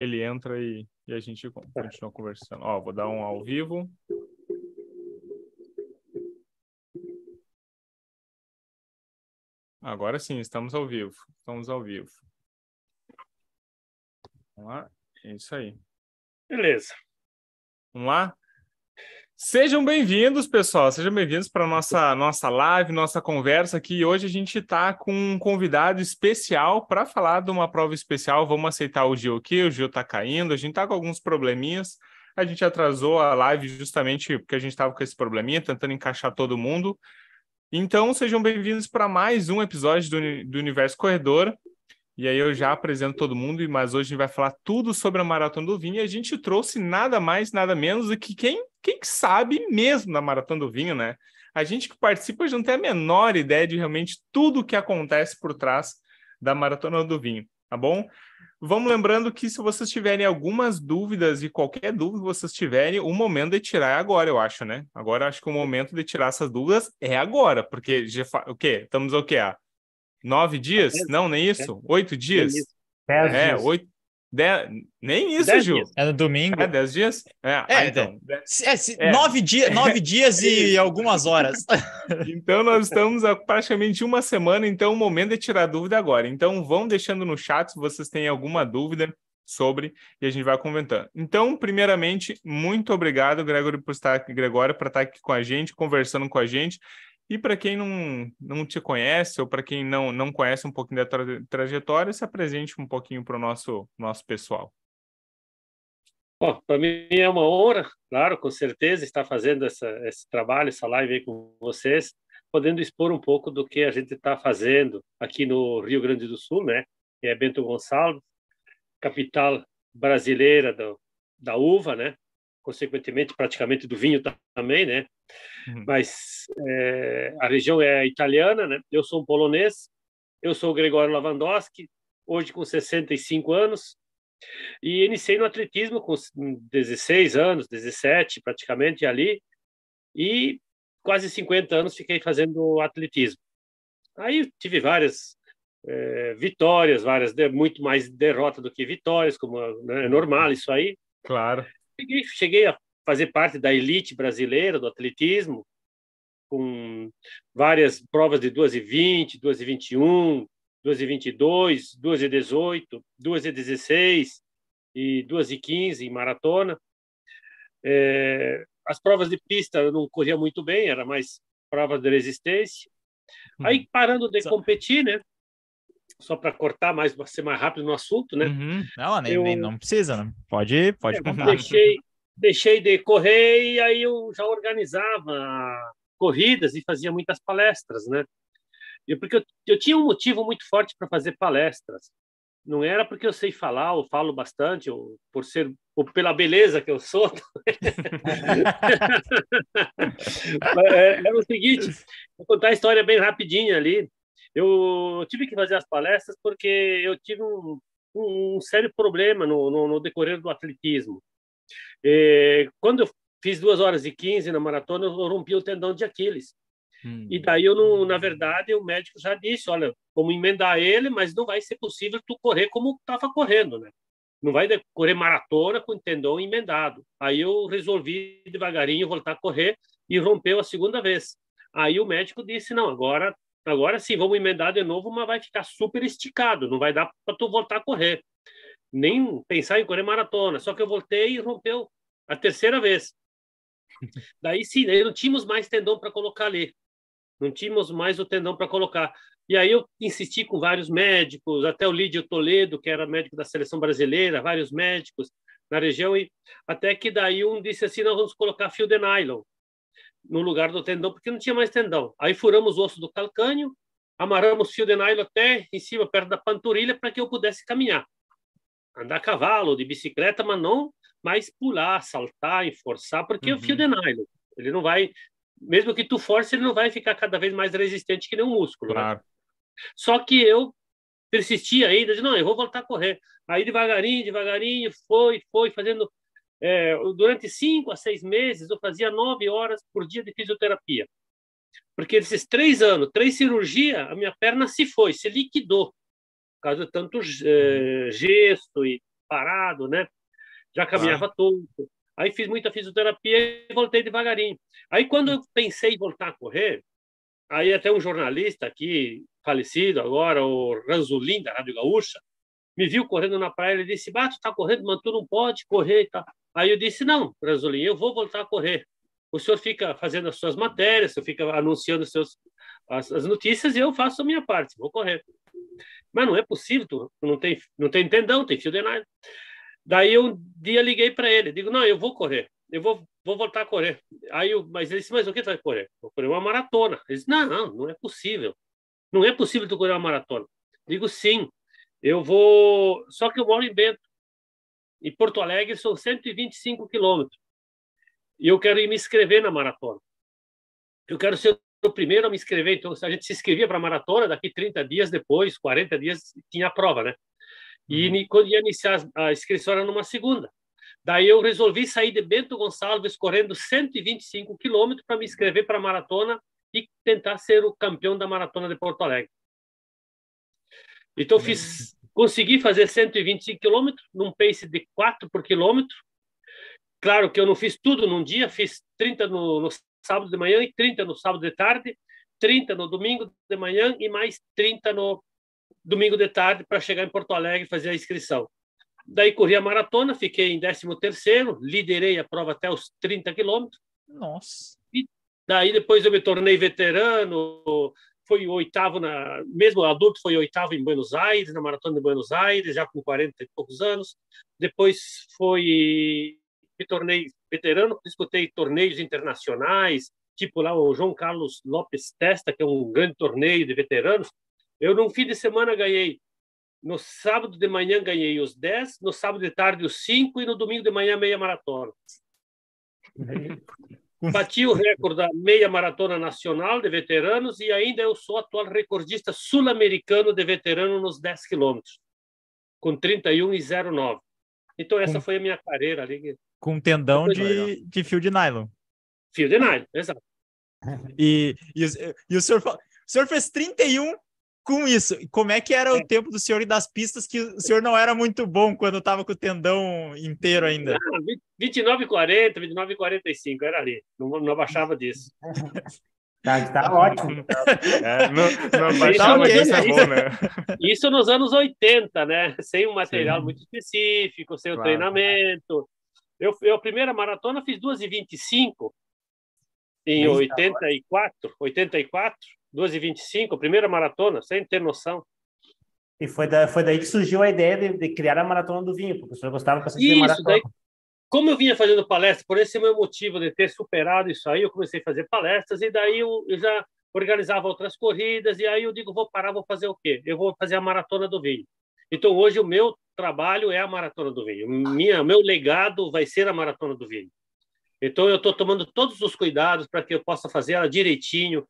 ele entra e, e a gente continua conversando. Ó, vou dar um ao vivo. Agora sim, estamos ao vivo. Estamos ao vivo. Vamos lá. É isso aí. Beleza. Vamos lá? Sejam bem-vindos, pessoal. Sejam bem-vindos para nossa nossa live, nossa conversa aqui. Hoje a gente está com um convidado especial para falar de uma prova especial. Vamos aceitar o Gil aqui. O Gil está caindo. A gente está com alguns probleminhas. A gente atrasou a live justamente porque a gente estava com esse probleminha, tentando encaixar todo mundo. Então, sejam bem-vindos para mais um episódio do, do Universo Corredor. E aí eu já apresento todo mundo, mas hoje a gente vai falar tudo sobre a Maratona do Vinho e a gente trouxe nada mais, nada menos do que quem, quem sabe mesmo da Maratona do Vinho, né? A gente que participa já não tem a menor ideia de realmente tudo o que acontece por trás da Maratona do Vinho, tá bom? Vamos lembrando que se vocês tiverem algumas dúvidas e qualquer dúvida que vocês tiverem, o momento de tirar é agora, eu acho, né? Agora acho que o momento de tirar essas dúvidas é agora, porque já fa... o quê? Estamos o quê? Ah, Nove dias? Dez, não, nem isso. Oito dias? Dez é, dias. oito. Dez, nem isso, Dez Gil. dias. É no domingo. É, dez dias? É, É, ah, então. É, se- É. Nove, dia, nove dias e algumas horas. Então, nós estamos há praticamente uma semana, então o momento é tirar dúvida agora. Então, vão deixando no chat se vocês têm alguma dúvida sobre e a gente vai comentando. Então, primeiramente, muito obrigado, Gregory, por estar aqui, Gregório, para estar aqui com a gente, conversando com a gente. E para quem não, não te conhece, ou para quem não, não conhece um pouquinho da tra trajetória, se apresente um pouquinho para o nosso, nosso pessoal. Para mim é uma honra, claro, com certeza, estar fazendo essa, esse trabalho, essa live aí com vocês, podendo expor um pouco do que a gente está fazendo aqui no Rio Grande do Sul, né? Que é Bento Gonçalves, capital brasileira do, da uva, né? Consequentemente, praticamente do vinho também, né? Uhum. Mas é, a região é italiana, né? Eu sou um polonês, eu sou o Gregório Lavandowski, hoje com 65 anos, e iniciei no atletismo com 16 anos, 17 praticamente ali, e quase 50 anos fiquei fazendo atletismo. Aí tive várias é, vitórias, várias muito mais derrotas do que vitórias, como né, é normal isso aí. Claro. Cheguei, cheguei a fazer parte da elite brasileira do atletismo, com várias provas de 2 e 20, 2 e 21, 2 e 22, 2 e 18, 2 e 16 e 2 e 15 em maratona. É, as provas de pista eu não corria muito bem, era mais provas de resistência. Aí parando de competir, né? Só para cortar mais, para ser mais rápido no assunto, né? Uhum. Não, nem, Eu- nem- não precisa, né? Pode, pode É, contar. deixei, deixei de correr e aí eu já organizava corridas e fazia muitas palestras, né? E porque eu, eu tinha um motivo muito forte para fazer palestras. Não era porque eu sei falar ou falo bastante ou por ser ou pela beleza que eu sou. É, Era o seguinte, vou contar a história bem rapidinha ali. Eu tive que fazer as palestras porque eu tive um, um, um sério problema no, no, no decorrer do atletismo. É, quando eu fiz 2 horas e 15 na maratona, eu rompi o tendão de Aquiles. Hum. E daí eu não, na verdade, o médico já disse, olha, vamos emendar ele, mas não vai ser possível tu correr como estava correndo, né? Não vai correr maratona com o tendão emendado. Aí eu resolvi devagarinho voltar a correr e rompeu a segunda vez. Aí o médico disse, não, agora, agora sim, vamos emendar de novo, mas vai ficar super esticado, não vai dar para tu voltar a correr. Nem pensar em correr maratona. Só que eu voltei e rompeu a terceira vez. Daí sim, daí não tínhamos mais tendão para colocar ali. Não tínhamos mais o tendão para colocar. E aí eu insisti com vários médicos, até o Lídio Toledo, que era médico da seleção brasileira, vários médicos na região, e até que daí um disse assim, nós vamos colocar fio de nylon no lugar do tendão, porque não tinha mais tendão. Aí furamos o osso do calcânio, amarramos fio de nylon até em cima, perto da panturrilha, para que eu pudesse caminhar. Andar a cavalo, de bicicleta, mas não mais pular, saltar e forçar, porque Uhum. o fio de nylon, ele não vai, mesmo que tu force, ele não vai ficar cada vez mais resistente que nem um músculo. né? Claro. Só que eu persisti ainda, de não, eu vou voltar a correr. Aí devagarinho, devagarinho, foi, foi fazendo. É, durante cinco a seis meses, eu fazia nove horas por dia de fisioterapia. Porque esses três anos, três cirurgias, a minha perna se foi, se liquidou. Por causa de tanto é, gesto e parado, né? Já caminhava ah. todo. Aí fiz muita fisioterapia e voltei devagarinho. Aí quando eu pensei em voltar a correr, aí até um jornalista aqui, falecido agora, o Ranzolin, da Rádio Gaúcha, me viu correndo na praia, ele disse, Bato, tá correndo, mas tu não pode correr e tal. Aí eu disse, não, Ranzolin, eu vou voltar a correr. O senhor fica fazendo as suas matérias, o senhor fica anunciando seus, as, as notícias e eu faço a minha parte, vou correr. Mas não é possível, tu não tem, não tem tendão, tem fio de nada. Daí um dia liguei para ele, digo, não, eu vou correr, eu vou, vou voltar a correr. Aí eu, mas ele disse, mas o que tu vai correr? Vou correr uma maratona. Ele disse, não, não, não é possível. Não é possível tu correr uma maratona. Digo, sim, eu vou, só que eu moro em Bento. Em Porto Alegre são 125 quilômetros. E eu quero ir me inscrever na maratona. Eu quero ser o primeiro a me inscrever. Então, a gente se inscrevia para a maratona, daqui 30 dias depois, 40 dias, tinha a prova, né? E uhum. quando ia iniciar a inscrição era numa segunda. Daí eu resolvi sair de Bento Gonçalves correndo 125 quilômetros para me inscrever para a maratona e tentar ser o campeão da maratona de Porto Alegre. Então fiz, consegui fazer 125 quilômetros num pace de 4 por quilômetro. Claro que eu não fiz tudo num dia, fiz 30 no, no sábado de manhã e 30 no sábado de tarde, 30 no domingo de manhã e mais 30 no domingo de tarde para chegar em Porto Alegre e fazer a inscrição. Daí corri a maratona, fiquei em 13º, liderei a prova até os 30 quilômetros. Nossa! E daí depois eu me tornei veterano, foi oitavo, na, mesmo adulto, foi oitavo em Buenos Aires, na maratona de Buenos Aires, já com 40 e poucos anos. Depois foi me tornei veterano, disputei torneios internacionais, tipo lá o João Carlos Lopes Testa, que é um grande torneio de veteranos. Eu, num fim de semana, ganhei. No sábado de manhã, ganhei os 10, no sábado de tarde, os 5 e no domingo de manhã, meia maratona. Bati o recorde da meia maratona nacional de veteranos e ainda eu sou atual recordista sul-americano de veterano nos 10 quilômetros, com 31 e 09. Então, essa foi a minha carreira ali. Com tendão de, de fio de nylon. Fio de nylon, exato. E, e, e o, senhor, o senhor fez 31 com isso. Como é que era o é. tempo do senhor e das pistas que o senhor não era muito bom quando estava com o tendão inteiro ainda? Ah, 29,40, 29,45, era ali. Não, não abaixava disso. Tá, tá ótimo. É, não, não abaixava disso, é bom, né? Isso nos anos 80, né? Sem um material Sim. muito específico, sem claro. o treinamento. Eu, eu, a primeira maratona fiz 2h25 em 84, 84, 2h25, a primeira maratona, sem ter noção. E foi, da, foi daí que surgiu a ideia de, de criar a Maratona do Vinho, porque o senhor gostava bastante isso, de maratona. Daí, como eu vinha fazendo palestra, por esse meu motivo de ter superado isso aí, eu comecei a fazer palestras e daí eu, eu já organizava outras corridas e aí eu digo, vou parar, vou fazer o quê? Eu vou fazer a Maratona do Vinho. Então, hoje, o meu trabalho é a Maratona do Vinho. Minha, meu legado vai ser a Maratona do Vinho. Então, eu estou tomando todos os cuidados para que eu possa fazer ela direitinho.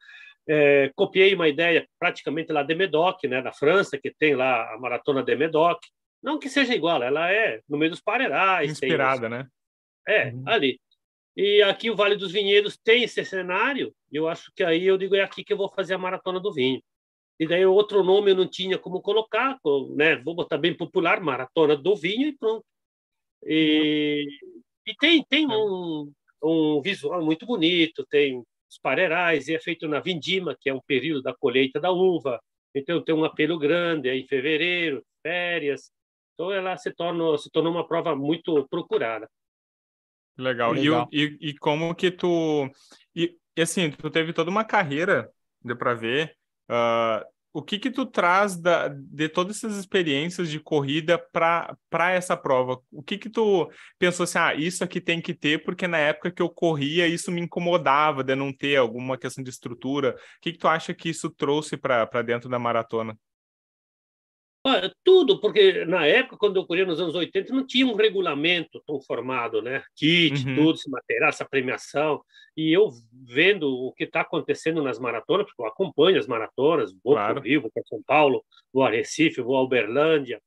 É, copiei uma ideia praticamente lá de Medoc, né, da França, que tem lá a Maratona de Medoc. Não que seja igual, ela é no meio dos Parerais. Inspirada, né? É, uhum. ali. E aqui o Vale dos Vinhedos tem esse cenário, e eu acho que aí eu digo, é aqui que eu vou fazer a Maratona do Vinho. E daí outro nome eu não tinha como colocar, né? Vou botar bem popular, Maratona do Vinho e pronto. E, e tem, tem um, um visual muito bonito, tem os parerais, e é feito na vindima, que é um período da colheita da uva. Então tem um apelo grande, é em fevereiro, férias. Então ela se tornou, se tornou uma prova muito procurada. Legal. Legal. E, e, e como que tu... E, e assim, tu teve toda uma carreira, deu para ver, Uh, o que que tu traz da, de todas essas experiências de corrida para essa prova? O que que tu pensou assim, ah, isso aqui tem que ter, porque na época que eu corria isso me incomodava de não ter alguma questão de estrutura. O que que tu acha que isso trouxe para dentro da maratona? Tudo, porque na época, quando eu corria nos anos 80, não tinha um regulamento tão formado, né? Kit, uhum. tudo, esse material, essa premiação. E eu vendo o que está acontecendo nas maratonas, porque eu acompanho as maratonas, vou claro. para o Rio, vou para São Paulo, vou a Recife, vou a Uberlândia,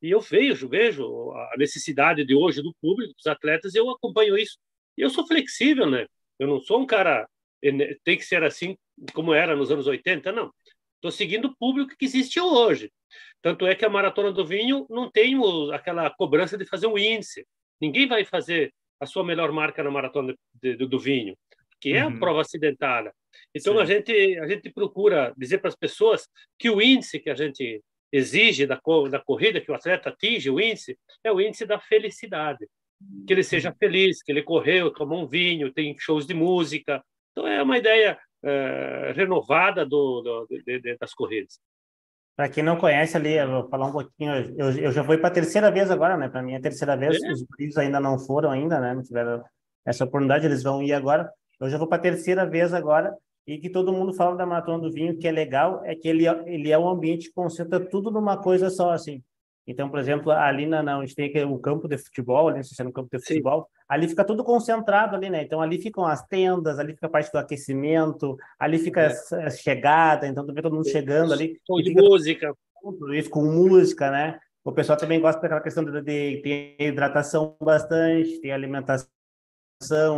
e eu vejo, vejo a necessidade de hoje do público, dos atletas, e eu acompanho isso. E eu sou flexível, né? Eu não sou um cara tem que ser assim como era nos anos 80, não. Estou seguindo o público que existe hoje. Tanto é que a maratona do vinho não tem aquela cobrança de fazer um índice. Ninguém vai fazer a sua melhor marca na maratona de, de, do vinho, que é a uhum. prova acidentada. Então a gente a gente procura dizer para as pessoas que o índice que a gente exige da, da corrida que o atleta atinge, o índice é o índice da felicidade, que ele seja feliz, que ele correu, tomou um vinho, tem shows de música. Então é uma ideia é, renovada do, do de, de, das corridas. Para quem não conhece ali, eu vou falar um pouquinho. Eu, eu já vou para a terceira vez agora, né? Para mim é a terceira vez. É. Os guris ainda não foram ainda, né? Não tiveram essa oportunidade, eles vão ir agora. Eu já vou para a terceira vez agora e que todo mundo fala da maratona do vinho que é legal é que ele ele é um ambiente que concentra tudo numa coisa só assim. Então, por exemplo, ali na, na onde tem o campo de futebol, ali, se é no campo de futebol. Ali fica tudo concentrado ali, né? Então ali ficam as tendas, ali fica a parte do aquecimento, ali fica é. a chegada, então tu vê todo mundo chegando ali. Com de música. Tudo isso com música, né? O pessoal também gosta daquela questão de, de ter hidratação bastante, tem alimentação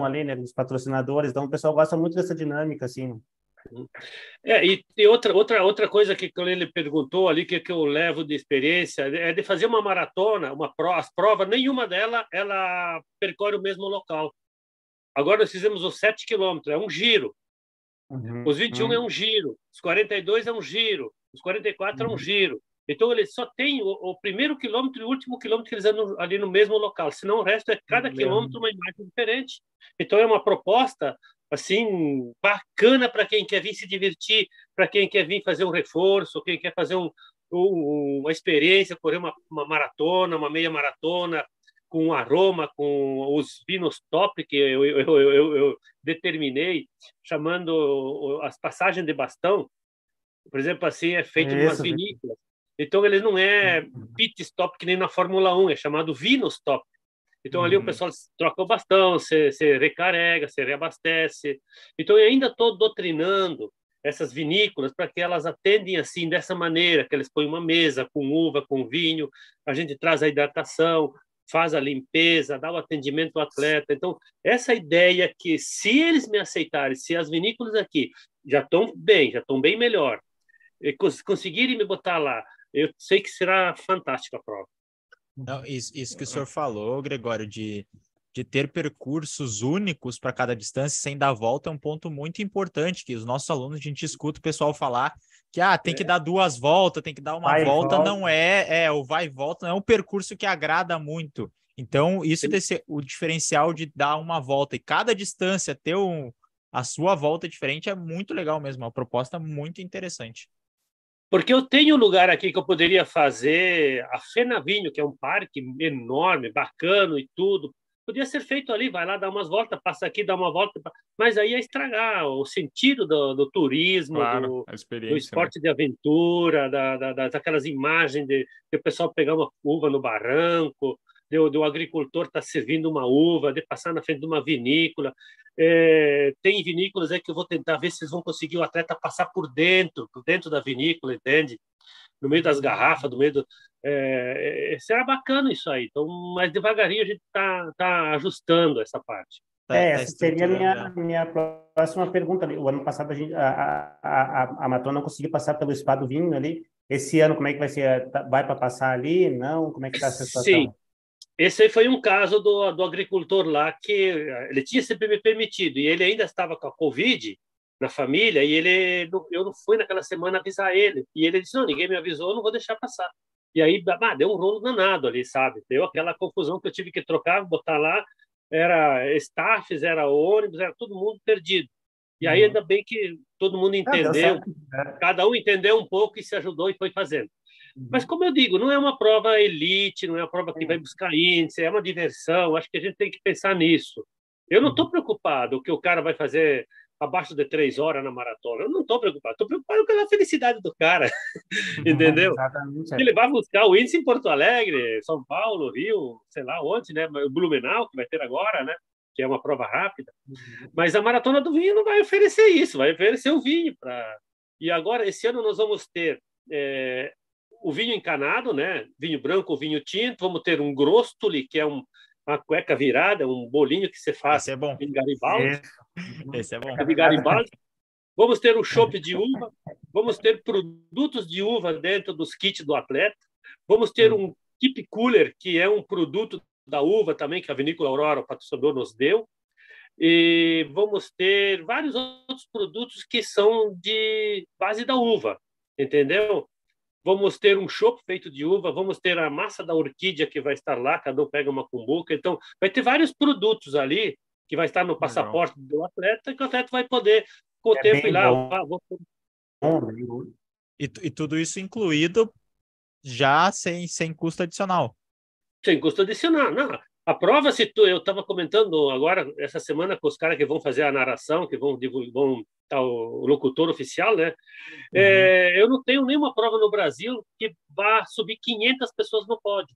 ali, né, dos patrocinadores. Então o pessoal gosta muito dessa dinâmica, assim. É, e, e, outra, outra, outra coisa que ele perguntou ali, que, que eu levo de experiência, é de fazer uma maratona, uma prova, as provas, nenhuma dela ela percorre o mesmo local. Agora nós fizemos os 7 quilômetros, é um giro. Uhum, os 21 uhum. é um giro, os 42 é um giro, os 44 uhum. é um uhum. giro. Então, ele só tem o, o, primeiro quilômetro e o último quilômetro que eles andam ali no mesmo local, senão o resto é cada quilômetro uma imagem diferente. Então, é uma proposta assim bacana para quem quer vir se divertir, para quem quer vir fazer um reforço, quem quer fazer um, um, uma experiência, correr uma, uma, maratona, uma meia maratona, com aroma, com os vinos top que eu, eu, eu, eu determinei, chamando as passagens de bastão. Por exemplo, assim, é feito em umas vinícolas. Então, ele não é uhum. pit stop que nem na Fórmula 1, é chamado vino stop. Então, ali uhum. o pessoal troca o bastão, você, você recarrega, você reabastece. Então, eu ainda estou doutrinando essas vinícolas para que elas atendem assim, dessa maneira, que eles põem uma mesa com uva, com vinho, a gente traz a hidratação, faz a limpeza, dá o atendimento ao atleta. Então, essa ideia que se eles me aceitarem, se as vinícolas aqui já estão bem, já estão bem melhor, e conseguirem me botar lá eu sei que será fantástica a prova. Não, isso, isso que o senhor falou, Gregório, de, de ter percursos únicos para cada distância sem dar volta é um ponto muito importante, que os nossos alunos, a gente escuta o pessoal falar que ah, tem que é. dar duas voltas, tem que dar uma volta, volta, não é, é, o vai e volta não é um percurso que agrada muito. Então, isso desse, o diferencial de dar uma volta e cada distância ter um, a sua volta diferente é muito legal mesmo, é uma proposta muito interessante. Porque eu tenho um lugar aqui que eu poderia fazer a Fenavinho, que é um parque enorme, bacana e tudo. Podia ser feito ali, vai lá dar umas voltas, passa aqui, dá uma volta, mas aí é estragar o sentido do, do turismo, claro, do, do, né? esporte né? de aventura, da, da, daquelas imagens de, de o pessoal pegar uma uva no barranco, do, do agricultor estar tá servindo uma uva, de passar na frente de uma vinícola. É, tem vinícolas aí que eu vou tentar ver se eles vão conseguir o atleta passar por dentro, por dentro da vinícola, entende? No meio das garrafas, no meio do. É, é será bacana isso aí. Então, mais devagarinho a gente está tá ajustando essa parte. Tá, é, tá essa seria a minha, minha próxima pergunta. O ano passado a, gente, a, a, a, a Maton não conseguiu passar pelo Spa do Vinho ali. Esse ano, como é que vai ser? Tá, vai para passar ali? Não? Como é que está a situação? Sim, esse foi um caso do, do agricultor lá que ele tinha sempre permitido e ele ainda estava com a Covid na família e ele eu não fui naquela semana avisar ele. E ele disse não ninguém me avisou não vou deixar passar. E aí ah, deu um rolo danado ali sabe? Deu aquela confusão que eu tive que trocar botar lá era staffs era ônibus era todo mundo perdido. E aí uhum. ainda bem que todo mundo ah, entendeu ah, cada um entendeu um pouco e se ajudou e foi fazendo mas, como eu digo, não é uma prova elite, não é uma prova que vai buscar índice, é uma diversão. Acho que a gente tem que pensar nisso. Eu não estou uhum. preocupado que o cara vai fazer abaixo de três horas na maratona. Eu não estou preocupado. Estou preocupado pela felicidade do cara. Entendeu? Exatamente. Ele vai buscar o índice em Porto Alegre, São Paulo, Rio, sei lá onde, né? Blumenau, que vai ter agora, né? Que é uma prova rápida. Uhum. Mas a maratona do vinho não vai oferecer isso, vai oferecer o vinho. Pra... E agora, esse ano, nós vamos ter é, o vinho encanado, né? Vinho branco, vinho tinto. Vamos ter um grostoli, que é um, uma cueca virada, um bolinho que você faz Esse é bom. em Garibaldi. Esse é bom. De Garibaldi. vamos ter o chopp de uva, vamos ter produtos de uva dentro dos kits do atleta, vamos ter um keep cooler, que é um produto da uva também, que a Vinícola Aurora, o patrocinador, nos deu, e vamos ter vários outros produtos que são de base da uva, entendeu? Vamos ter um chopp feito de uva, vamos ter a massa da orquídea que vai estar lá, cada um pega uma cumbuca. Então, vai ter vários produtos ali que vai estar no passaporte do atleta, que o atleta vai poder, com o é tempo, ir lá. Ah, vou... e, e tudo isso incluído já sem, sem custo adicional. Sem custo adicional. Não, a prova, se tu, eu estava comentando agora, essa semana, com os caras que vão fazer a narração, que vão divulgar tá, o locutor oficial, né? Uhum. É, eu não tenho nenhuma prova no Brasil que vá subir 500 pessoas no pódio.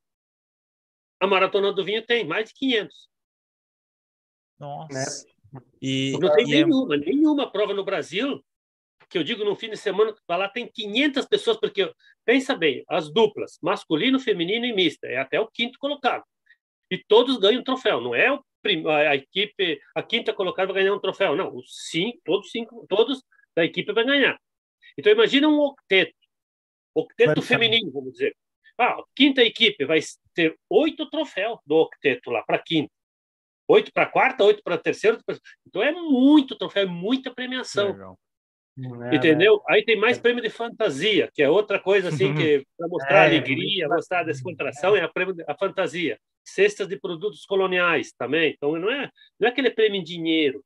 A Maratona do Vinho tem mais de 500. Nossa. Né? E, não tem e é nenhuma, é... nenhuma prova no Brasil que eu digo no fim de semana, lá tem 500 pessoas, porque pensa bem, as duplas, masculino, feminino e mista, é até o quinto colocado e todos ganham um troféu. Não é a equipe, a quinta colocada vai ganhar um troféu. Não, os cinco, todos cinco, todos da equipe vai ganhar. Então imagina um octeto, octeto feminino, vamos dizer. Ah, a quinta equipe vai ter oito troféus do octeto lá para quinta. Oito para quarta, oito para terceira. Então é muito troféu, é muita premiação. Legal. É, Entendeu? Né? Aí tem mais prêmio de fantasia, que é outra coisa assim que para mostrar é, alegria, mostrar descontração, é a prêmio de, a fantasia cestas de produtos coloniais também. Então, não é, não é aquele prêmio em dinheiro.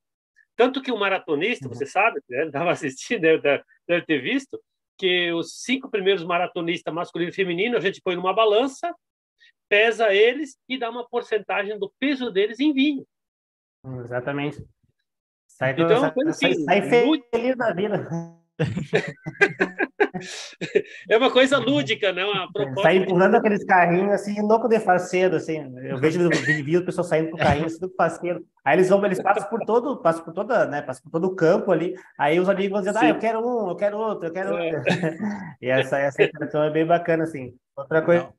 Tanto que o maratonista, você sabe, estava né, assistindo, deve, deve ter visto, que os cinco primeiros maratonistas masculino e feminino a gente põe numa balança, pesa eles e dá uma porcentagem do peso deles em vinho. Exatamente. Sai, então, sai, sai, sai feliz da vida. é uma coisa lúdica, né? Uma proposta Sai empurrando aqueles carrinhos assim, louco de faceiro, assim. Eu vejo vídeo pessoas saindo com o carrinho assim, do faceiro. Aí eles vão, eles passam por todo, passam por toda, né? Passam por todo o campo ali. Aí os amigos vão dizendo, ah, eu quero um, eu quero outro, eu quero é. outro. e essa, essa interação é bem bacana, assim. Outra coisa que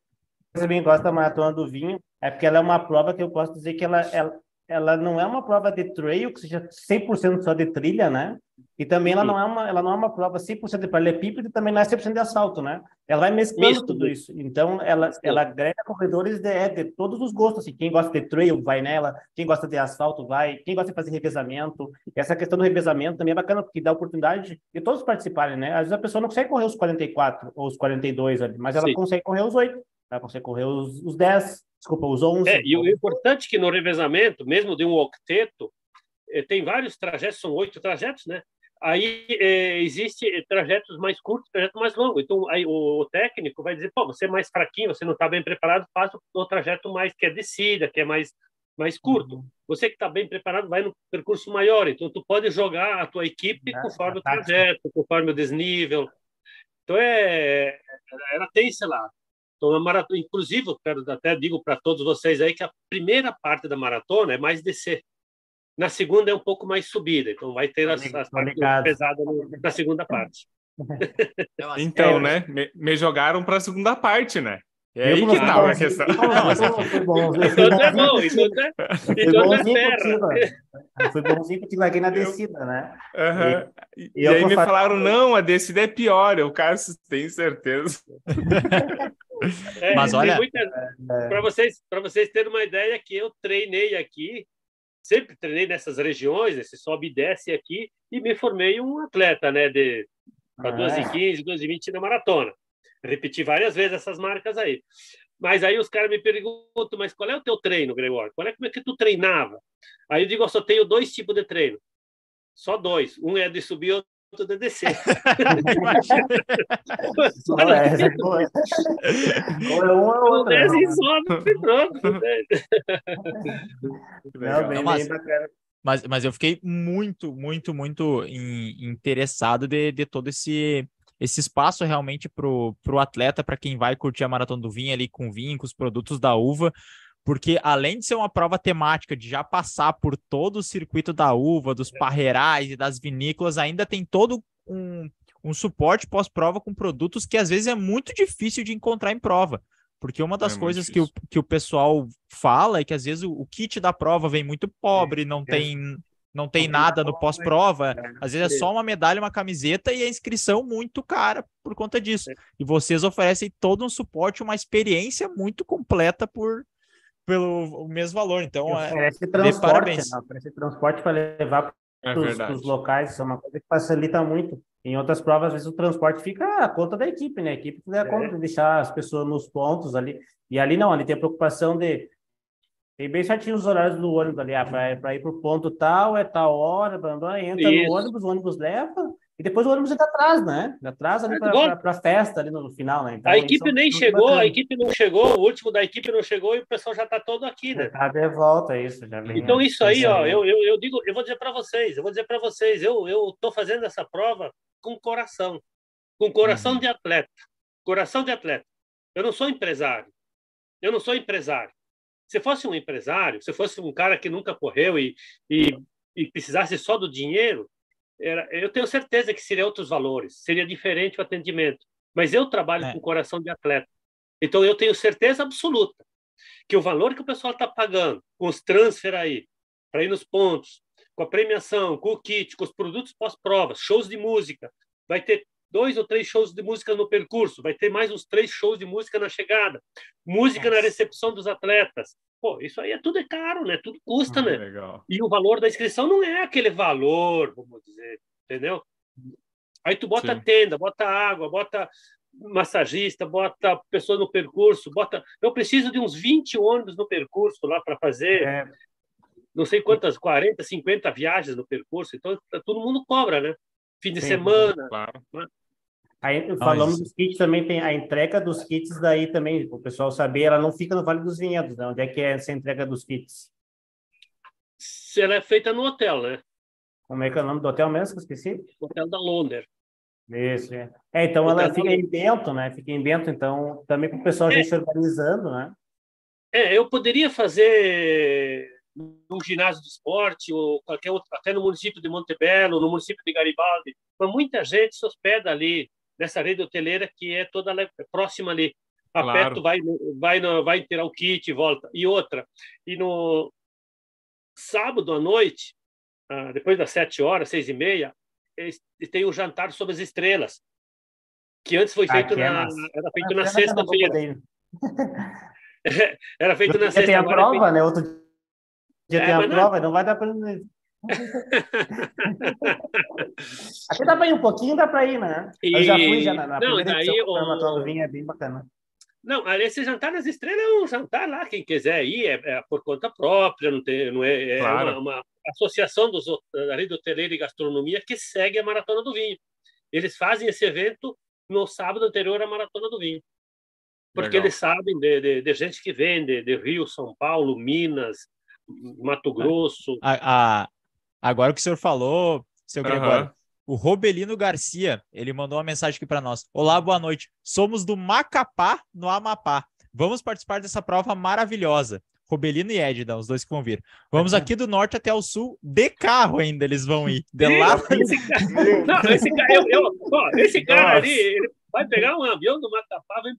eu também gosto da maratona do vinho é porque ela é uma prova que eu posso dizer que ela, ela, ela não é uma prova de trail, que seja 100% só de trilha, né? E também ela não é uma, ela não é uma prova 100% de paralelepípedo e também não é 100% de asfalto, né? Ela vai mesclando Misto. tudo isso. Então, ela, ela agrega corredores de, é, de todos os gostos. Assim. Quem gosta de trail vai nela, quem gosta de asfalto vai, quem gosta de fazer revezamento. Essa questão do revezamento também é bacana, porque dá oportunidade de todos participarem, né? Às vezes a pessoa não consegue correr os 44 ou os 42 ali, mas ela Sim. consegue correr os 8, ela consegue correr os, os 10, desculpa, os 11. É, e o importante é que no revezamento, mesmo de um octeto, eh, tem vários trajetos, são oito trajetos, né? Aí é, existe trajetos mais curtos, trajetos mais longos. Então, aí o, o técnico vai dizer: pô, você é mais fraquinho, você não está bem preparado, faça o, trajeto mais que é descida, que é mais mais curto. Uhum. Você que está bem preparado vai no percurso maior. Então, tu pode jogar a tua equipe é, conforme o trajeto, conforme o desnível. Então, é, ela tem, sei lá, então, a maratona, inclusive, eu quero até digo para todos vocês aí que a primeira parte da maratona é mais descer. Na segunda é um pouco mais subida, então vai ter as, as partes pesadas na segunda parte. Então, é, né? Me, me jogaram para a segunda parte, né? É aí que tá a questão. Foi bom, então é bom, então é, então é terra. Foi bonzinho porque larguei na descida, né? Uhum. E, e, e aí me falaram, não, a descida é pior. Eu, cara, tem certeza. É, Mas olha... Para vocês, vocês terem uma ideia que eu treinei aqui sempre treinei nessas regiões, esse sobe e desce aqui, e me formei um atleta, né, de para 12 e 15, 12 e 20 na maratona. Repeti várias vezes essas marcas aí. Mas aí os caras me perguntam, mas qual é o teu treino, Gregório? Qual é como é que tu treinava? Aí eu digo, eu só tenho dois tipos de treino. Só dois. Um é de subir, outro de descer. Olha, essa é. Ou é uma ou outra. Desce e sobe e pronto. Não, bem, mas, bem bacana. Mas, mas eu fiquei muito, muito, muito interessado de, de todo esse esse espaço realmente para o atleta, para quem vai curtir a Maratona do Vinho ali com vinho, com os produtos da uva, porque além de ser uma prova temática, de já passar por todo o circuito da uva, dos é. parreirais e das vinícolas, ainda tem todo um, um suporte pós-prova com produtos que às vezes é muito difícil de encontrar em prova. Porque uma das é coisas que o, que o pessoal fala é que às vezes o, o, kit da prova vem muito pobre, não é. tem não tem nada no pós-prova. Às vezes é só uma medalha, uma camiseta e a inscrição muito cara por conta disso. E vocês oferecem todo um suporte, uma experiência muito completa por pelo mesmo valor. Então, é, oferece transporte, né? oferece transporte para levar é para os locais, isso é uma coisa que facilita muito. Em outras provas, às vezes o transporte fica a conta da equipe, né? A equipe tem a é. conta de deixar as pessoas nos pontos ali. E ali não, ali tem a preocupação de tem bem certinho os horários do ônibus ali, ah, para ir para o ponto tal, é tal hora, blá, blá, entra Isso. no ônibus, o ônibus leva, e depois o ônibus entra atrás, né? Atrás ali para a festa ali no final, né? Então, a equipe nem chegou, bacana. a equipe não chegou, o último da equipe não chegou e o pessoal já está todo aqui, né? Está de volta, isso. Já vem, então, isso aí, ó, eu, eu, eu digo, eu vou dizer para vocês, eu vou dizer para vocês, eu estou fazendo essa prova com coração, com coração uhum. de atleta, coração de atleta. Eu não sou empresário, eu não sou empresário. Se fosse um empresário, se fosse um cara que nunca correu e, e, e precisasse só do dinheiro, era, eu tenho certeza que seria outros valores, seria diferente o atendimento. Mas eu trabalho é. com coração de atleta. Então eu tenho certeza absoluta que o valor que o pessoal está pagando com os transfer aí, para ir nos pontos, com a premiação, com o kit, com os produtos pós-provas, shows de música, vai ter dois ou três shows de música no percurso, vai ter mais uns três shows de música na chegada, música na recepção dos atletas. Pô, isso aí é tudo é caro, né? Tudo custa, ah, né? Legal. E o valor da inscrição não é aquele valor, vamos dizer, entendeu? Aí tu bota Sim. tenda, bota água, bota massagista, bota pessoa no percurso, bota. Eu preciso de uns 20 ônibus no percurso lá para fazer. É. Não sei quantas, 40, 50 viagens no percurso, então todo mundo cobra, né? Fim de Sim, semana. Claro. Aí, falamos dos kits, também tem a entrega dos kits daí também, o pessoal saber, ela não fica no Vale dos Vinhedos, né? Onde é que é essa entrega dos kits? Ela é feita no hotel, né? Como é que é o nome do hotel mesmo que eu esqueci? Hotel da Londer. Isso, é. é então ela fica em Bento, né? Fica em Bento, então também para o pessoal é. já se organizando, né? É, eu poderia fazer no ginásio de esporte ou qualquer outro, até no município de Montebello, no município de Garibaldi, mas muita gente se hospeda ali nessa rede hoteleira que é toda próxima ali. A claro. perto vai vai vai tirar o kit e volta. E outra, e no sábado à noite, ah, depois das sete horas, seis e meia, tem o um jantar sobre as estrelas, que antes foi feito na, é era feito na sexta-feira. era feito na sexta. Tem a prova, né? Outro dia é, tem a prova, não... não vai dar para Aqui dá para ir um pouquinho, dá para ir, né? E... Eu já fui já na, na não, primeira daí, edição, o... vinha é bem bacana. Não, esse jantar nas estrelas é um jantar lá, quem quiser ir, é, é por conta própria, não, tem, não é, é claro. uma, uma, associação dos, da rede hoteleira e gastronomia que segue a Maratona do Vinho. Eles fazem esse evento no sábado anterior à Maratona do Vinho. Porque Legal. eles sabem de, de, de, gente que vem de, de Rio, São Paulo, Minas, Mato Grosso. A, a, Agora o que o senhor falou, seu uhum. Gregório, o Robelino Garcia, ele mandou uma mensagem aqui para nós. Olá, boa noite. Somos do Macapá, no Amapá. Vamos participar dessa prova maravilhosa. Robelino e Edna, os dois que vão vir. Vamos aqui do norte até o sul, de carro ainda eles vão ir. De lá... esse cara, não, esse cara, eu, eu, ó, esse cara ali, ele vai pegar um avião do Macapá, vem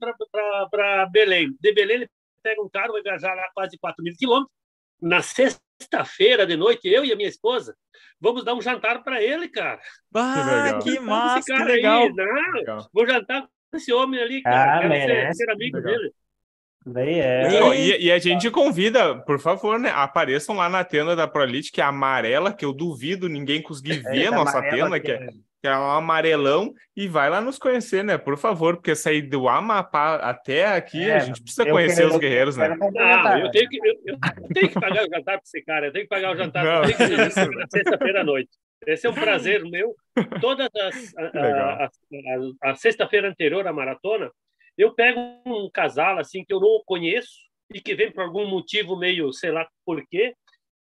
para Belém. De Belém ele pega um carro, vai viajar lá quase 4 mil quilômetros. Na sexta sexta-feira de noite, eu e a minha esposa, vamos dar um jantar para ele, cara. Ah, que, que massa, que legal. Aí, não, legal. Vou jantar com esse homem ali, cara. Ah, Quero ser, ser, amigo legal. dele. É. E, e, a gente convida, por favor, né? Apareçam lá na tenda da Prolite, que é amarela, que eu duvido ninguém conseguir é, ver a nossa tenda, que é, que é um amarelão, e vai lá nos conhecer, né? Por favor, porque sair do Amapá até aqui, é, a gente precisa conhecer quero, os guerreiros, né? Ah, eu tenho, que, eu, eu tenho que pagar o jantar para esse cara, eu tenho que pagar o jantar para na sexta-feira à noite. Esse é um prazer meu. Todas as. A, a, a, a sexta-feira anterior à maratona, eu pego um casal assim que eu não conheço e que vem por algum motivo meio, sei lá por quê,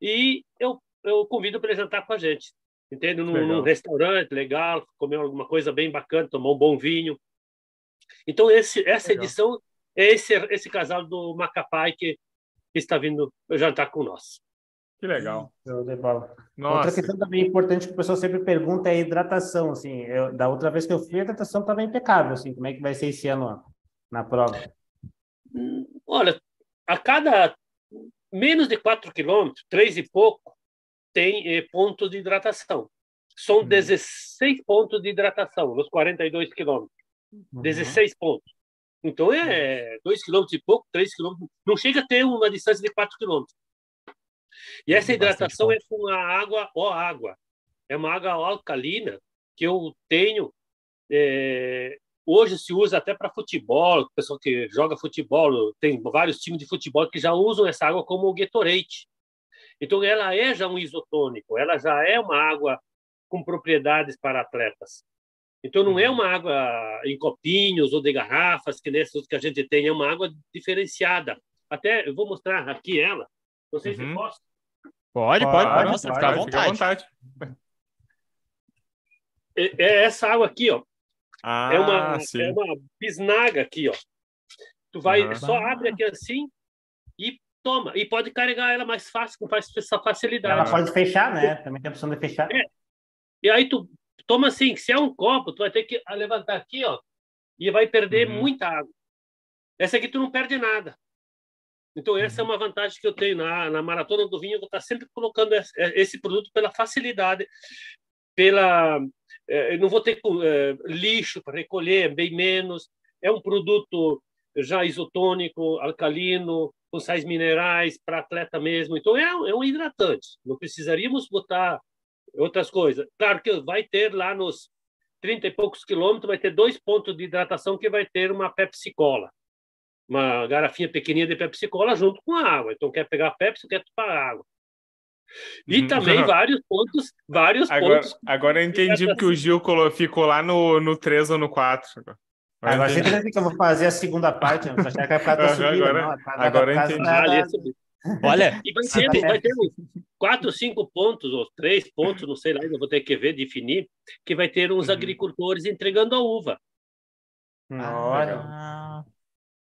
e eu, eu convido para jantar com a gente. Entende? Num, num, restaurante legal, comer alguma coisa bem bacana, tomar um bom vinho. Então, esse, essa legal. edição é esse, esse casal do Macapai que, está vindo jantar com nós. Que legal. Outra questão também importante que o pessoal sempre pergunta é a hidratação. Assim, eu, da outra vez que eu fui, a hidratação estava impecável. Assim, como é que vai ser esse ano na prova? Olha, a cada menos de 4 quilômetros, três e pouco, tem eh, pontos de hidratação. São uhum. 16 pontos de hidratação nos 42 quilômetros. Uhum. 16 pontos. Então é 2 quilômetros e pouco, 3 quilômetros. Não chega a ter uma distância de 4 quilômetros. E essa hidratação é com a água, ó água. É uma água alcalina que eu tenho. É, hoje se usa até para futebol, o pessoal que joga futebol, tem vários times de futebol que já usam essa água como Gatorade. Então ela é já um isotônico, ela já é uma água com propriedades para atletas. Então não é uhum. uma água em copinhos ou de garrafas que nessas que a gente tem, é uma água diferenciada. Até eu vou mostrar aqui ela. Não sei uhum. se posso. Pode, pode, pode, pode mostrar, fica à vontade. à vontade. É, é, essa água aqui, ó. Ah, é uma é uma bisnaga aqui, ó. Tu vai uhum. só abre aqui assim toma e pode carregar ela mais fácil com essa facilidade. Ela pode fechar, né? Também tem a opção de fechar. É. E aí tu toma assim, se é um copo, tu vai ter que levantar aqui, ó, e vai perder uhum. muita água. Essa aqui tu não perde nada. Então, essa é uhum. uma vantagem que eu tenho na, na maratona do vinho, eu vou estar sempre colocando esse, esse produto pela facilidade, pela. É, não vou ter é, lixo para recolher, bem menos. É um produto já isotônico, alcalino, com sais minerais, para atleta mesmo. Então, é, é um hidratante. Não precisaríamos botar outras coisas. Claro que vai ter lá nos 30 e poucos quilômetros, vai ter dois pontos de hidratação que vai ter uma Pepsi Cola uma garrafinha pequenininha de Pepsi Cola junto com a água. Então, quer pegar a Pepsi, quer tomar água. E uhum. também vários pontos, vários agora, pontos. Agora eu entendi porque o Gil ficou lá no, no 3 ou no 4. Agora, você entendeu que eu vou fazer a segunda parte, eu achei que vai ficar uhum, subida, agora, não, agora eu entendi. Da... É Olha, e vai ter, vai ter uns quatro, cinco pontos, ou três pontos, não sei lá, ainda vou ter que ver, definir, que vai ter uns uhum. agricultores entregando a uva. Ah,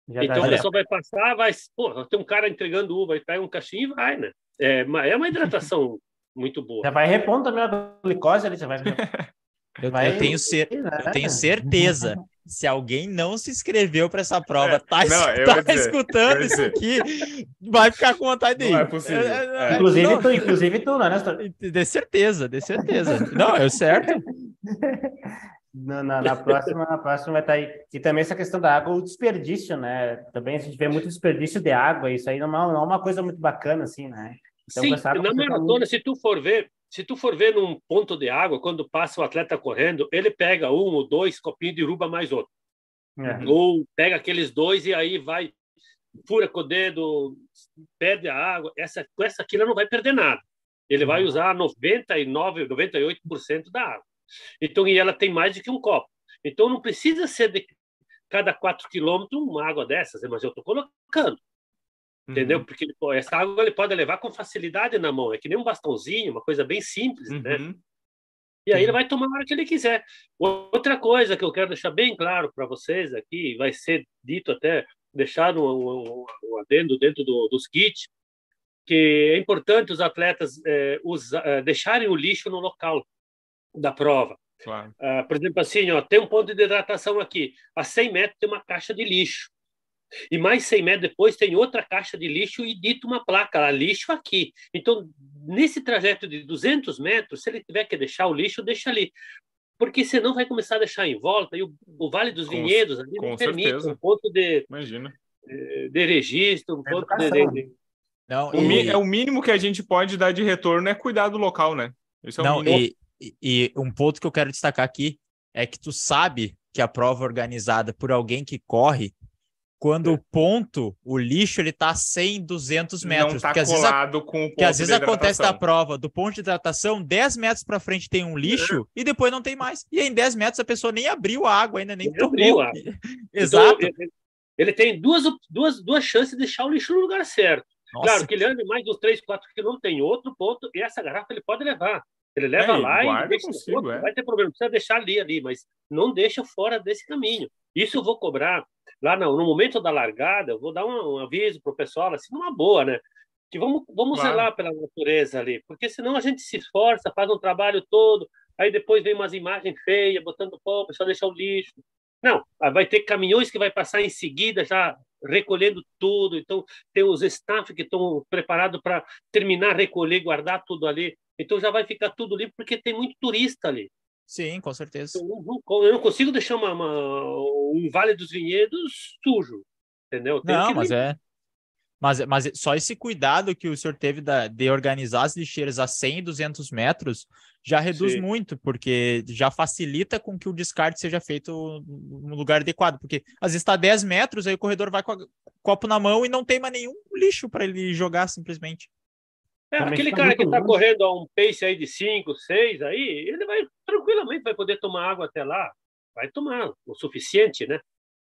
já então tá, a pessoa vai passar, vai, pô, tem um cara entregando uva, e pega um cachinho e vai, né? É uma, é uma hidratação muito boa. Já vai repondo também a glicose ali, você vai. eu, vai... eu, tenho cer... eu tenho certeza. Se alguém não se inscreveu para essa prova, é, tá, não, tá dizer, escutando isso aqui, vai ficar com vontade de ir. Não é possível. É, é, inclusive, não, tu, inclusive tu, né, De certeza, de certeza. Não, é certo. Na, na, na, próxima, na próxima vai estar tá aí. E também essa questão da água, o desperdício, né? Também a gente vê muito desperdício de água, isso aí não é, não é uma coisa muito bacana, assim, né? Então, Sim, na maratona, se tu for ver, se tu for ver num ponto de água, quando passa o atleta correndo, ele pega um ou dois copinhos de ruba mais outro. É. Ou pega aqueles dois e aí vai, fura com o dedo, perde a água. Essa, com essa aqui ele não vai perder nada. Ele vai uhum. usar 99, 98% da água. Então, e ela tem mais do que um copo. Então, não precisa ser de cada quatro quilômetros uma água dessas, mas eu estou colocando. Entendeu? Uhum. Porque pô, essa água ele pode levar com facilidade na mão. É que nem um bastãozinho, uma coisa bem simples, né? uhum. né? E aí ele vai tomar a hora que ele quiser. Outra coisa que eu quero deixar bem claro para vocês aqui, vai ser dito até, deixado um, um, um adendo dentro do, dos kits, que é importante os atletas é, usa, é, deixarem o lixo no local da prova. Claro. Uh, por exemplo, assim, ó, tem um ponto de hidratação aqui. A 100 metros tem uma caixa de lixo. E mais 100 metros depois tem outra caixa de lixo e dito uma placa lá, lixo aqui. Então, nesse trajeto de 200 metros, se ele tiver que deixar o lixo, deixa ali. Porque senão vai começar a deixar em volta. E o, o Vale dos com, Vinhedos ali não permite certeza. um ponto de, Imagina. de, de registro, um é ponto de, de, Não, o, e... É o mínimo que a gente pode dar de retorno é cuidar do local, né? É não, e, e, um ponto que eu quero destacar aqui é que tu sabe que a prova organizada por alguém que corre quando é. o ponto, o lixo, ele tá 100, 200 metros. Não tá porque colado às vezes, com o ponto às vezes acontece da prova, do ponto de hidratação, 10 metros para frente tem um lixo é. e depois não tem mais. E em 10 metros a pessoa nem abriu a água ainda, nem, nem tomou. Abriu, Exato. Então, ele, ele, tem duas, duas, duas chances de deixar o lixo no lugar certo. Nossa. Claro que ele anda mais uns 3, 4 quilômetros, tem outro ponto, e essa garrafa ele pode levar. Ele leva é, lá e deixa, consigo, outro, é. vai ter problema, precisa deixar ali, ali, mas não deixa fora desse caminho. Isso eu vou cobrar lá no, no momento da largada, eu vou dar um, um aviso para o pessoal, assim, numa boa, né? Que vamos, vamos claro. zelar pela natureza ali, porque senão a gente se esforça, faz um trabalho todo, aí depois vem umas imagens feias, botando pó, o pessoal deixa o lixo. Não, vai ter caminhões que vai passar em seguida já recolhendo tudo, então tem os staff que estão preparados para terminar, recolher, guardar tudo ali Então já vai ficar tudo limpo, porque tem muito turista ali. Sim, com certeza. Eu não, eu não consigo deixar uma, uma, um Vale dos Vinhedos sujo, entendeu? não, mas é. Mas, mas só esse cuidado que o senhor teve da, de organizar as lixeiras a 100 e 200 metros já reduz Sim. muito, porque já facilita com que o descarte seja feito no lugar adequado. Porque às vezes está 10 metros, aí o corredor vai com o copo na mão e não tem mais nenhum lixo para ele jogar simplesmente. É, aquele tá cara que está correndo a um pace aí de 5, 6, aí, ele vai tranquilamente vai poder tomar água até lá. Vai tomar o suficiente, né?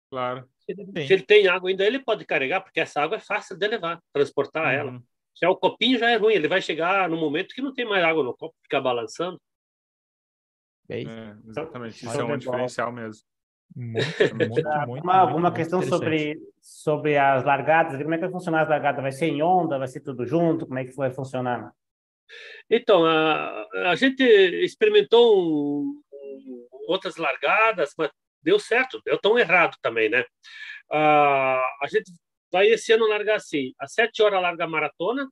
Claro. Se ele, se ele, tem água ainda, ele pode carregar, porque essa água é fácil de levar, transportar uhum. ela. Se é o copinho, já é ruim. Ele vai chegar no momento que não tem mais água no copo, ficar balançando. É, exatamente. Isso é um diferencial mesmo. Muito, muito, muito, uma, alguma questão sobre, sobre as largadas? Como é que vai funcionar as largadas? Vai ser em onda? Vai ser tudo junto? Como é que vai funcionar? Então, a, a gente experimentou um, um, outras largadas, mas deu certo, deu tão errado também, né? Uh, a gente vai esse ano largar assim, às sete horas larga a maratona,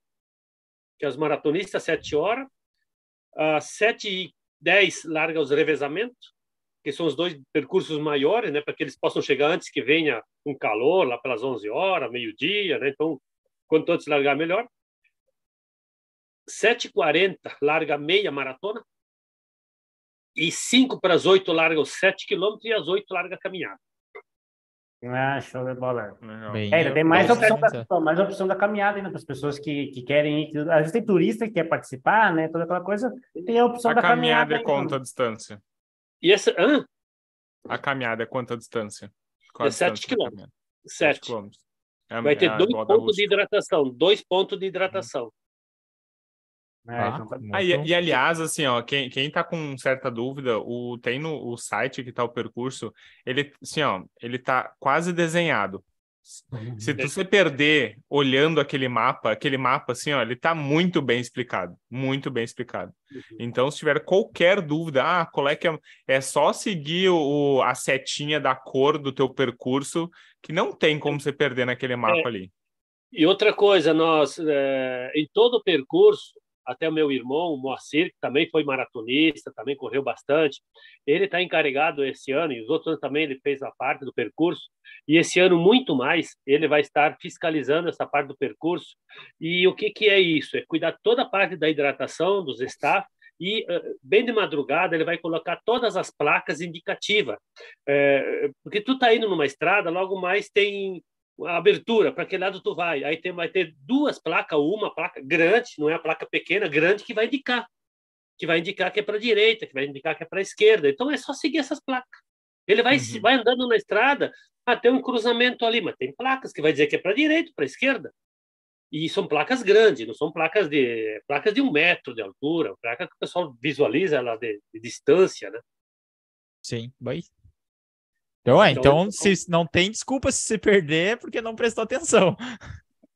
que é os maratonistas, sete horas, às sete e dez larga os revezamentos, que são os dois percursos maiores, né, para que eles possam chegar antes que venha um calor, lá pelas 11 horas, meio-dia, né? Então, quanto antes largar, melhor. 7h40 larga meia maratona, e 5 para as 8 larga os 7 quilômetros e as 8 larga a caminhada. Ah, show de bola. Bem, é, tem mais opção, da, mais opção da caminhada ainda para as pessoas que, que querem ir. Às vezes tem turista que quer participar, né? Toda aquela coisa. Tem a opção a da caminhada. A caminhada é quanto a distância? E essa. Hã? A caminhada é quanto a distância? Qual é 7 quilômetros. 7 quilômetros. É, Vai ter é dois pontos de hidratação. Dois pontos de hidratação. É, ah, então tá ah, e, e, aliás, assim, ó, quem, quem tá com certa dúvida, o, tem no o site que tá o percurso, ele, assim, ó, ele tá quase desenhado. Se tu se perder olhando aquele mapa, aquele mapa, assim, ó, ele tá muito bem explicado, muito bem explicado. Uhum. Então, se tiver qualquer dúvida, ah, qual é que é, é só seguir o, a setinha da cor do teu percurso, que não tem como você perder naquele mapa é. ali. E outra coisa, nós, é, em todo o percurso, até o meu irmão, o Moacir, que também foi maratonista, também correu bastante. Ele está encarregado esse ano, e os outros anos também ele fez a parte do percurso, e esse ano muito mais, ele vai estar fiscalizando essa parte do percurso. E o que, que é isso? É cuidar toda a parte da hidratação dos staff, e bem de madrugada ele vai colocar todas as placas indicativas, é, porque tu tá indo numa estrada, logo mais tem a abertura, para que lado tu vai. Aí tem, vai ter duas placas, uma placa grande, não é a placa pequena, grande, que vai indicar. Que vai indicar que é para a direita, que vai indicar que é para a esquerda. Então é só seguir essas placas. Ele vai, uhum. vai andando na estrada, até um cruzamento ali, mas tem placas que vai dizer que é para a direita, para a esquerda. E são placas grandes, não são placas de placas de um metro de altura, placa que o pessoal visualiza ela de, de distância, né? Sim, vai então, é, então, então se não tem desculpa se se perder porque não prestou atenção.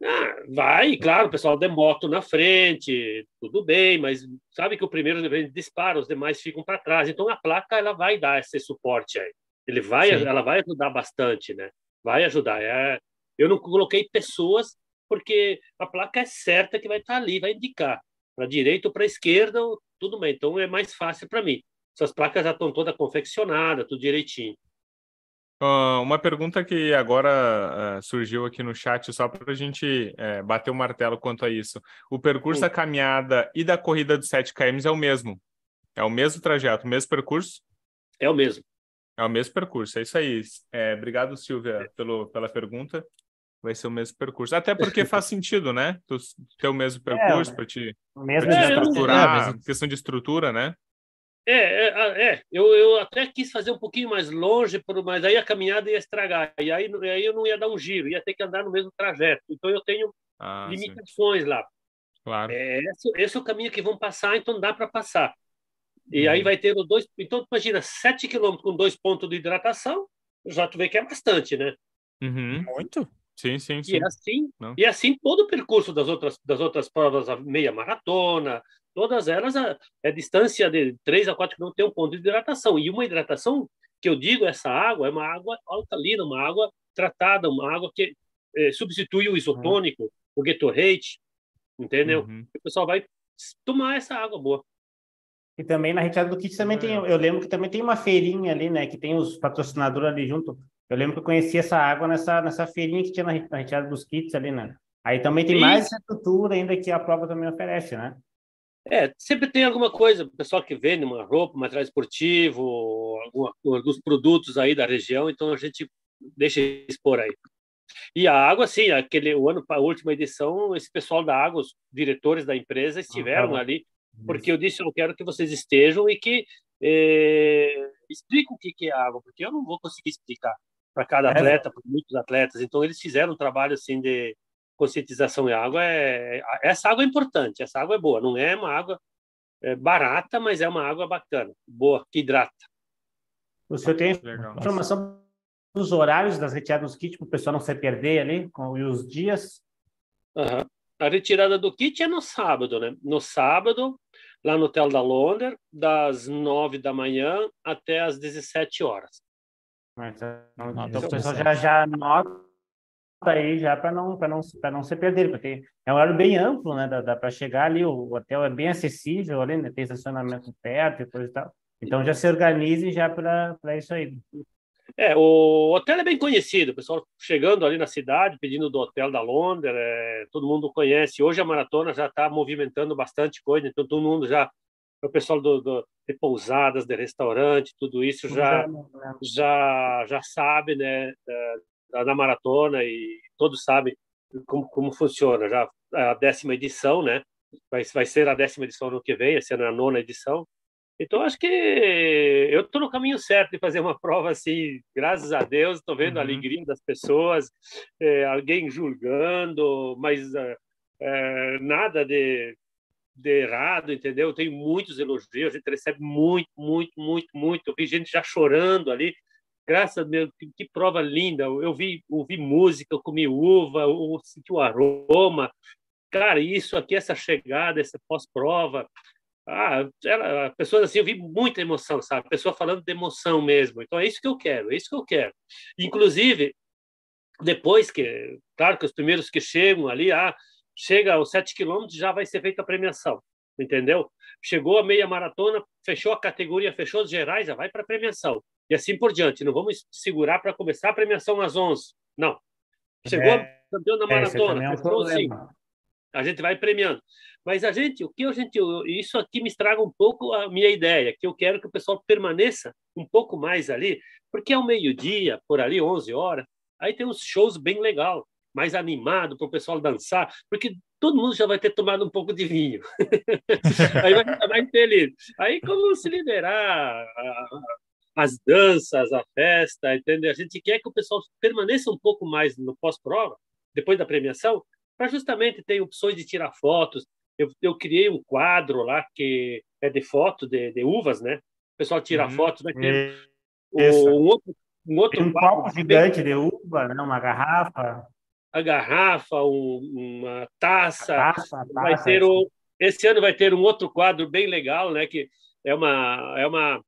Ah, vai, claro, o pessoal de moto na frente, tudo bem, mas sabe que o primeiro dispara, os demais ficam para trás. Então a placa ela vai dar esse suporte aí. Ele vai, ela vai ajudar bastante, né? Vai ajudar. É, eu não coloquei pessoas porque a placa é certa que vai estar ali, vai indicar para direita ou para esquerda, tudo bem. Então é mais fácil para mim. Essas placas já estão todas confeccionadas, tudo direitinho. Uh, uma pergunta que agora uh, surgiu aqui no chat, só para a gente uh, bater o martelo quanto a isso. O percurso da caminhada e da corrida dos 7 km é o mesmo? É o mesmo trajeto, o mesmo percurso? É o mesmo. É o mesmo percurso, é isso aí. É, obrigado, Silvia, pelo, pela pergunta. Vai ser o mesmo percurso. Até porque faz sentido, né? Tu ter o mesmo é, percurso é, para te, mesmo pra te estruturar, é, questão de estrutura, né? É, é, é, eu, eu até quis fazer um pouquinho mais longe, mas aí a caminhada ia estragar, e aí, aí eu não ia dar um giro, ia ter que andar no mesmo trajeto. Então eu tenho ah, limitações sim. lá. Claro. É, esse, esse, é o caminho que vão passar, então dá para passar. E uhum. aí vai ter os dois. Então, imagina, 7 quilômetros com dois pontos de hidratação, já tu vê que é bastante, né? Uhum. Muito. Sim, sim, sim. E assim, e assim todo o percurso das outras, das outras provas, a meia maratona, todas elas, a, a distância de 3 a 4 quilômetros tem um ponto de hidratação. E uma hidratação, que eu digo, essa água é uma água alcalina, uma água tratada, uma água que é, substitui o isotônico, uhum. o Gatorade, entendeu? Uhum. O pessoal vai tomar essa água boa. E também na retirada do kit também tem, eu lembro que também tem uma feirinha ali, né, que tem os patrocinadores ali junto. Eu lembro que eu conheci essa água nessa, nessa feirinha que tinha na, na retirada dos kits ali, né? Aí também tem Isso. mais estrutura ainda que a prova também oferece, né? É, sempre tem alguma coisa, o pessoal que vende uma roupa, material esportivo, alguma, alguns produtos aí da região, então a gente deixa expor aí. E a água, sim, aquele o ano, a última edição, esse pessoal da água, os diretores da empresa estiveram ah, ali, porque eu disse, eu quero que vocês estejam e que eh, expliquem o que é água, porque eu não vou conseguir explicar para cada é. atleta, para muitos atletas. Então eles fizeram um trabalho assim de conscientização em água. É, essa água é importante, essa água é boa, não é uma água é, barata, mas é uma água bacana, boa, que hidrata. O senhor tem informação dos horários das retiradas do kit para o pessoal não se perder ali, com, e os dias? Uhum. A retirada do kit é no sábado, né? No sábado, lá no Hotel da Londres, das nove da manhã até as 17 horas. Mas, não, não, então, o pessoal já, já anota aí já para não, não, não se perder, porque é um horário bem amplo, né? Dá, dá para chegar ali, o hotel é bem acessível ali, né? Tem estacionamento perto e coisa e tal. Então já se organize já para isso aí. É, o hotel é bem conhecido, o pessoal chegando ali na cidade, pedindo do hotel da Londres, é, todo mundo conhece. Hoje a maratona já está movimentando bastante coisa, então todo mundo já, o pessoal do, do, de pousadas, de restaurante, tudo isso já já já sabe, né, da, maratona e todos sabem como, como funciona. Já a décima edição, né, vai vai ser a décima edição no que vem, essa é a nona edição. Então, acho que eu estou no caminho certo de fazer uma prova assim, graças a Deus, estou vendo uhum. a alegria das pessoas, é, alguém julgando, mas é, é, nada de, de errado, entendeu? Tem muitos elogios, a gente recebe muito, muito, muito, muito. Eu vi gente já chorando ali. Graças a Deus, que, que prova linda. Eu vi, ouvi música, eu comi uva, eu senti o aroma. Cara, isso aqui, essa chegada, essa pós-prova, ah, ela, pessoas assim, eu vi muita emoção, sabe? Pessoa falando de emoção mesmo. Então é isso que eu quero, é isso que eu quero. Inclusive, depois que, claro que os primeiros que chegam ali, ah, chega aos 7 quilômetros, já vai ser feita a premiação, entendeu? Chegou a meia maratona, fechou a categoria, fechou os gerais, já vai para a premiação. E assim por diante. Não vamos segurar para começar a premiação às 11. Não. Chegou é, a campeão da maratona, é um fechou 5. A gente vai premiando. Mas a gente, o que a gente, isso aqui me estraga um pouco a minha ideia, que eu quero que o pessoal permaneça um pouco mais ali, porque ao meio-dia, por ali, 11 horas, aí tem uns shows bem legal, mais animado para o pessoal dançar, porque todo mundo já vai ter tomado um pouco de vinho. aí vai ficar mais feliz. Aí como se liberar as danças, a festa, entendeu? A gente quer que o pessoal permaneça um pouco mais no pós-prova, depois da premiação, para justamente ter opções de tirar fotos, eu, eu criei um quadro lá que é de foto de, de uvas, né? O pessoal tira uhum. fotos, vai ter um outro, um outro um copo gigante de uva, né? uma garrafa. A garrafa, um, uma taça. taça, vai taça, ter um, esse ano vai ter um outro quadro bem legal, né? Que é uma é uma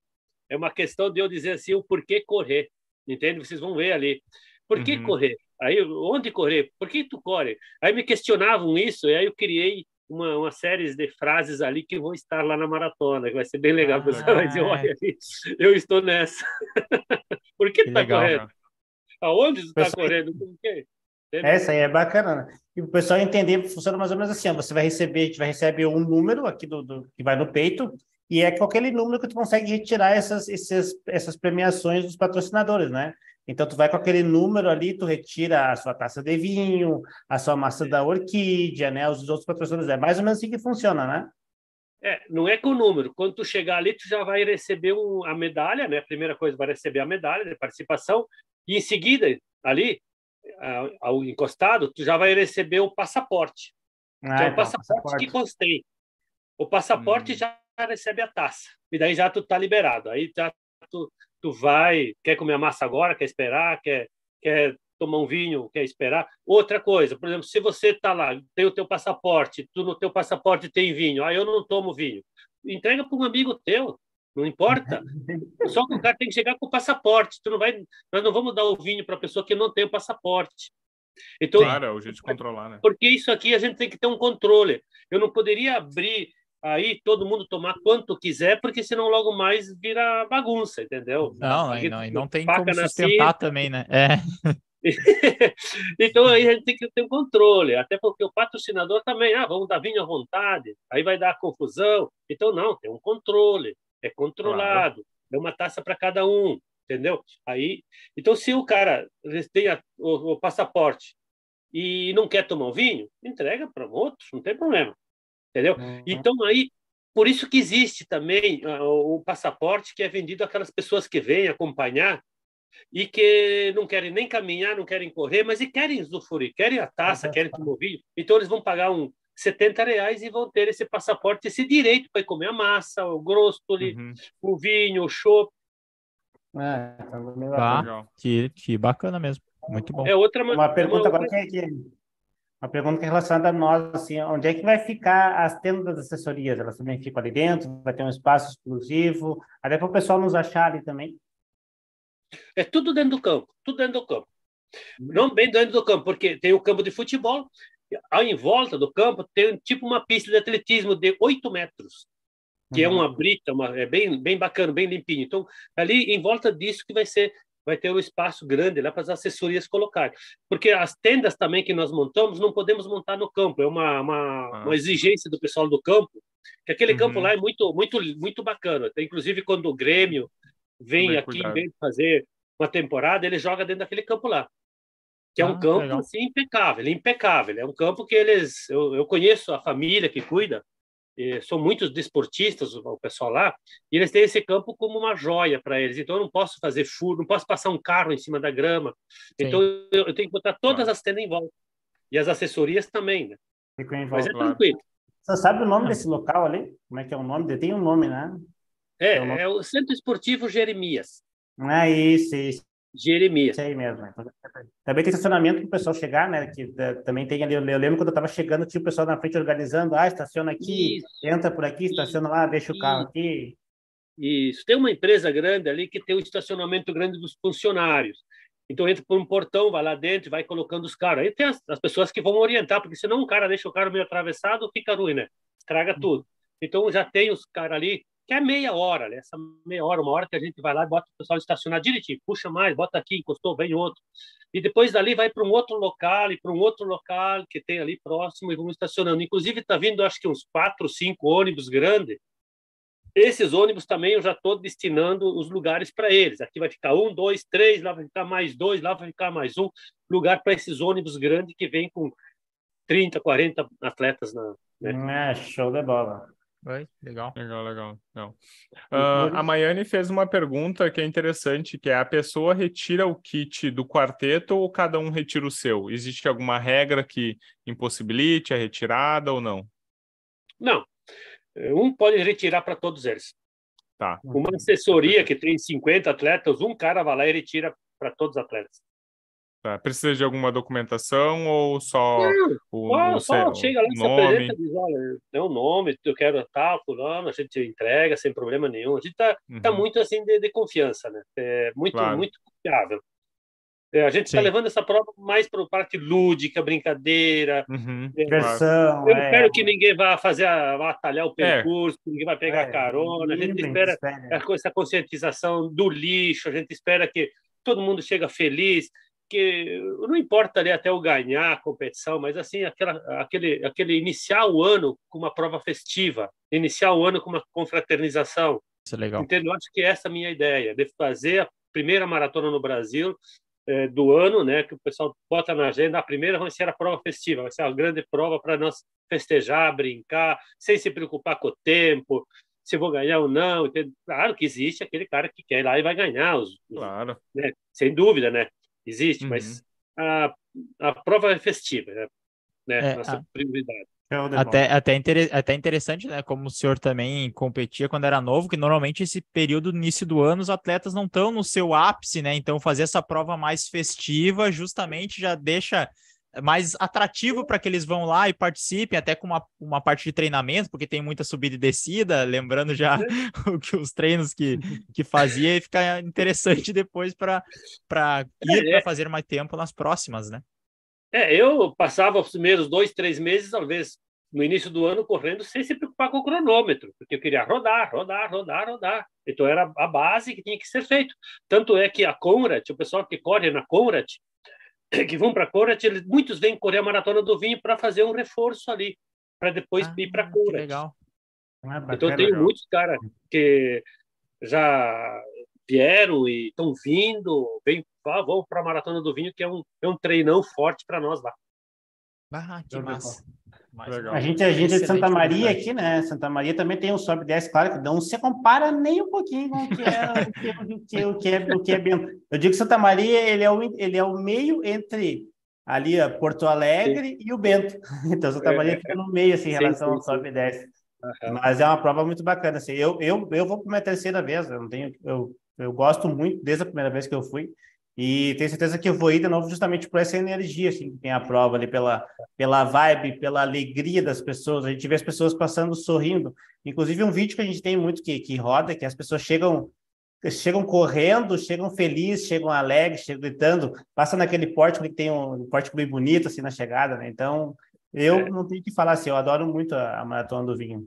é uma questão de eu dizer assim o porquê correr, entende? Vocês vão ver ali. Por que uhum. correr? Aí onde correr? Por que tu corre? Aí me questionavam isso e aí eu criei uma, uma série de frases ali que vão estar lá na maratona, que vai ser bem legal. Ah, você vai dizer, olha, eu estou nessa. Por que, que tá legal, correndo? Aonde você está correndo? Por quê? Essa aí é bacana. Né? E o pessoal entender, funciona mais ou menos assim: ó, você vai receber, a gente vai receber um número aqui do, do, que vai no peito, e é com aquele número que tu consegue retirar essas, essas, essas premiações dos patrocinadores, né? Então, tu vai com aquele número ali, tu retira a sua taça de vinho, a sua massa da orquídea, né? Os outros patrocinadores. É mais ou menos assim que funciona, né? É, não é com o número. Quando tu chegar ali, tu já vai receber um, a medalha, né? A primeira coisa, vai receber a medalha de participação. E em seguida, ali, ao encostado, tu já vai receber o passaporte. Ah, que é o então, passaporte, passaporte, que constei. O passaporte hum. já recebe a taça. E daí já tu tá liberado. Aí já tu tu vai, quer comer a massa agora, quer esperar, quer, quer tomar um vinho, quer esperar. Outra coisa, por exemplo, se você está lá, tem o teu passaporte, tu no teu passaporte tem vinho, aí ah, eu não tomo vinho, entrega para um amigo teu, não importa. Só que o cara tem que chegar com o passaporte. Tu não vai, nós não vamos dar o vinho para a pessoa que não tem o passaporte. Então, claro, é o jeito de controlar, né? Porque isso aqui a gente tem que ter um controle. Eu não poderia abrir aí todo mundo tomar quanto quiser, porque senão logo mais vira bagunça, entendeu? Não, aí não, não tem como sustentar também, né? É. então aí a gente tem que ter um controle, até porque o patrocinador também, ah, vamos dar vinho à vontade, aí vai dar confusão. Então não, tem um controle, é controlado, claro. é uma taça para cada um, entendeu? Aí, então se o cara tem a, o, o, passaporte e não quer tomar um vinho, entrega para outros, não tem problema, entendeu? Uhum. Então aí por isso que existe também uh, o passaporte que é vendido àquelas pessoas que vêm acompanhar e que não querem nem caminhar, não querem correr, mas e querem usufruir, querem a taça, uhum. querem tomar o vinho. Então eles vão pagar um 70 reais e vão ter esse passaporte, esse direito para comer a massa, o grosso, uhum. o vinho, o chopp. É, tá, que, que bacana mesmo. Muito bom. É outra uma pergunta uma agora outra... que, é que uma pergunta é relacionada a nós, assim, onde é que vai ficar as tendas das assessorias? Elas também ficam ali dentro? Vai ter um espaço exclusivo? Até para o pessoal nos achar ali também. É tudo dentro do campo, tudo dentro do campo. Não bem dentro do campo, porque tem o campo de futebol, ao em volta do campo tem tipo uma pista de atletismo de 8 metros, que uhum. é uma brita, uma, é bem, bem bacana, bem limpinho. Então, ali em volta disso que vai ser vai ter um espaço grande lá para as assessorias colocar. Porque as tendas também que nós montamos, não podemos montar no campo, é uma, uma, ah. uma exigência do pessoal do campo, que aquele uhum. campo lá é muito, muito, muito bacana. Inclusive, quando o Grêmio vem aqui, vem fazer uma temporada, ele joga dentro daquele campo lá. Que é um ah, campo assim, impecável, impecável. É um campo que eles. Eu, eu conheço a família que cuida, são muitos desportistas, o pessoal lá, e eles têm esse campo como uma joia para eles. Então eu não posso fazer furo, não posso passar um carro em cima da grama. Sim. Então eu, eu, tenho que botar todas claro. as tendas em volta. E as assessorias também, né? Ficou em volta, Mas é claro. tranquilo. Você sabe o nome desse local ali? Como é que é o nome? Tem um nome, né? É, é o, nome... é o Centro Esportivo Jeremias. Ah, isso, isso. Jeremias. Isso aí mesmo. Então, também tem estacionamento para o pessoal chegar, né? Que também tem ali. Eu lembro quando eu estava chegando, tinha o pessoal na frente organizando. Ah, estaciona aqui, Isso. entra por aqui, estaciona lá, deixa o carro aqui. Isso. Tem uma empresa grande ali que tem um estacionamento grande dos funcionários. Então entra por um portão, vai lá dentro, vai colocando os caras. Aí tem as, as, pessoas que vão orientar, porque senão um cara deixa o carro meio atravessado, fica ruim, né? Estraga hum. tudo. Então já tem os caras ali que é meia hora, né? essa meia hora, uma hora que a gente vai lá e bota o pessoal estacionar direitinho, puxa mais, bota aqui, encostou, vem outro. E depois dali vai para um outro local e para um outro local que tem ali próximo e vamos estacionando. Inclusive está vindo, acho que uns quatro, cinco ônibus grandes. Esses ônibus também eu já estou destinando os lugares para eles. Aqui vai ficar um, dois, três, lá vai ficar mais dois, lá vai ficar mais um lugar para esses ônibus grandes que vêm com 30, 40 atletas na. Né? É, show de bola. Oi, legal. Legal, legal. legal. Uh, a Maiane fez uma pergunta que é interessante, que é a pessoa retira o kit do quarteto ou cada um retira o seu? Existe alguma regra que impossibilite a retirada ou não? Não. Um pode retirar para todos eles. Tá. Uma assessoria que tem 50 atletas, um cara vai lá e retira para todos os atletas. Tá. Precisa de alguma documentação ou só não, o, o, só chega lá, o se nome? apresenta, diz, olha, o nome, eu quero tal, fulano, a gente entrega sem problema nenhum. A gente está tá uhum. tá muito assim de, de, confiança, né? É muito, claro. muito confiável. É, a gente está levando essa prova mais para a parte lúdica, brincadeira. Uhum. É, Diversão. Eu é. espero que ninguém vá fazer a, vá atalhar o é. percurso, ninguém vai pegar é, carona. A gente espera essa conscientização do lixo, a gente espera que todo mundo chega feliz que não importa ali até o ganhar a competição, mas assim aquela, aquele, aquele iniciar o ano com uma prova festiva, iniciar o ano com uma confraternização. Isso é legal. Entendo? Acho que essa é a minha ideia, de fazer a primeira maratona no Brasil é, do ano, né? Que o pessoal bota na agenda. A primeira vai ser a prova festiva, vai ser uma grande prova para nós festejar, brincar, sem se preocupar com o tempo, se vou ganhar ou não. Claro que existe aquele cara que quer ir lá e vai ganhar, os, claro. Né? sem dúvida, né? Existe, uhum. mas a, a prova é festiva, né? É, Nossa a... prioridade. Até, até, inter... até interessante, né? Como o senhor também competia quando era novo, que normalmente esse período, início do ano, os atletas não estão no seu ápice, né? Então, fazer essa prova mais festiva justamente já deixa mais atrativo para que eles vão lá e participem, até com uma, uma parte de treinamento, porque tem muita subida e descida, lembrando já o que os treinos que, que fazia, e fica interessante depois para ir é, para fazer mais tempo nas próximas, né? É, eu passava os primeiros dois, três meses, talvez no início do ano correndo sem se preocupar com o cronômetro, porque eu queria rodar, rodar, rodar, rodar. Então era a base que tinha que ser feito. Tanto é que a Conrad, o pessoal que corre na Conrad, que vão para a eles, muitos vêm correr a maratona do vinho para fazer um reforço ali, para depois ah, ir para a. Legal. Ah, então tem muitos caras que já vieram e estão vindo, vem, ah, vão para a maratona do vinho, que é um, é um treinão forte para nós lá. Ah, que massa. A gente, a gente é de Santa Maria aqui, né? Santa Maria também tem um sobe 10, claro, que não se compara nem um pouquinho com o que é o que, o que, o que é, o que é Bento. Eu digo que Santa Maria ele é o, ele é o meio entre ali Porto Alegre sim. e o Bento. Então Santa Maria fica no meio assim, em relação sim, sim, ao sobe 10. Uhum. Mas é uma prova muito bacana. Assim. Eu, eu, eu vou para minha terceira vez, eu não tenho, eu, eu gosto muito desde a primeira vez que eu fui. E tenho certeza que eu vou ir de novo justamente por essa energia assim, que tem a prova ali, pela, pela vibe, pela alegria das pessoas. A gente vê as pessoas passando sorrindo. Inclusive, um vídeo que a gente tem muito que, que roda, que as pessoas chegam chegam correndo, chegam felizes, chegam alegres, chegam gritando, passa naquele pórtico que tem um, um pórtico bem bonito assim na chegada, né? Então, eu é. não tenho que falar assim, eu adoro muito a, a maratona do vinho.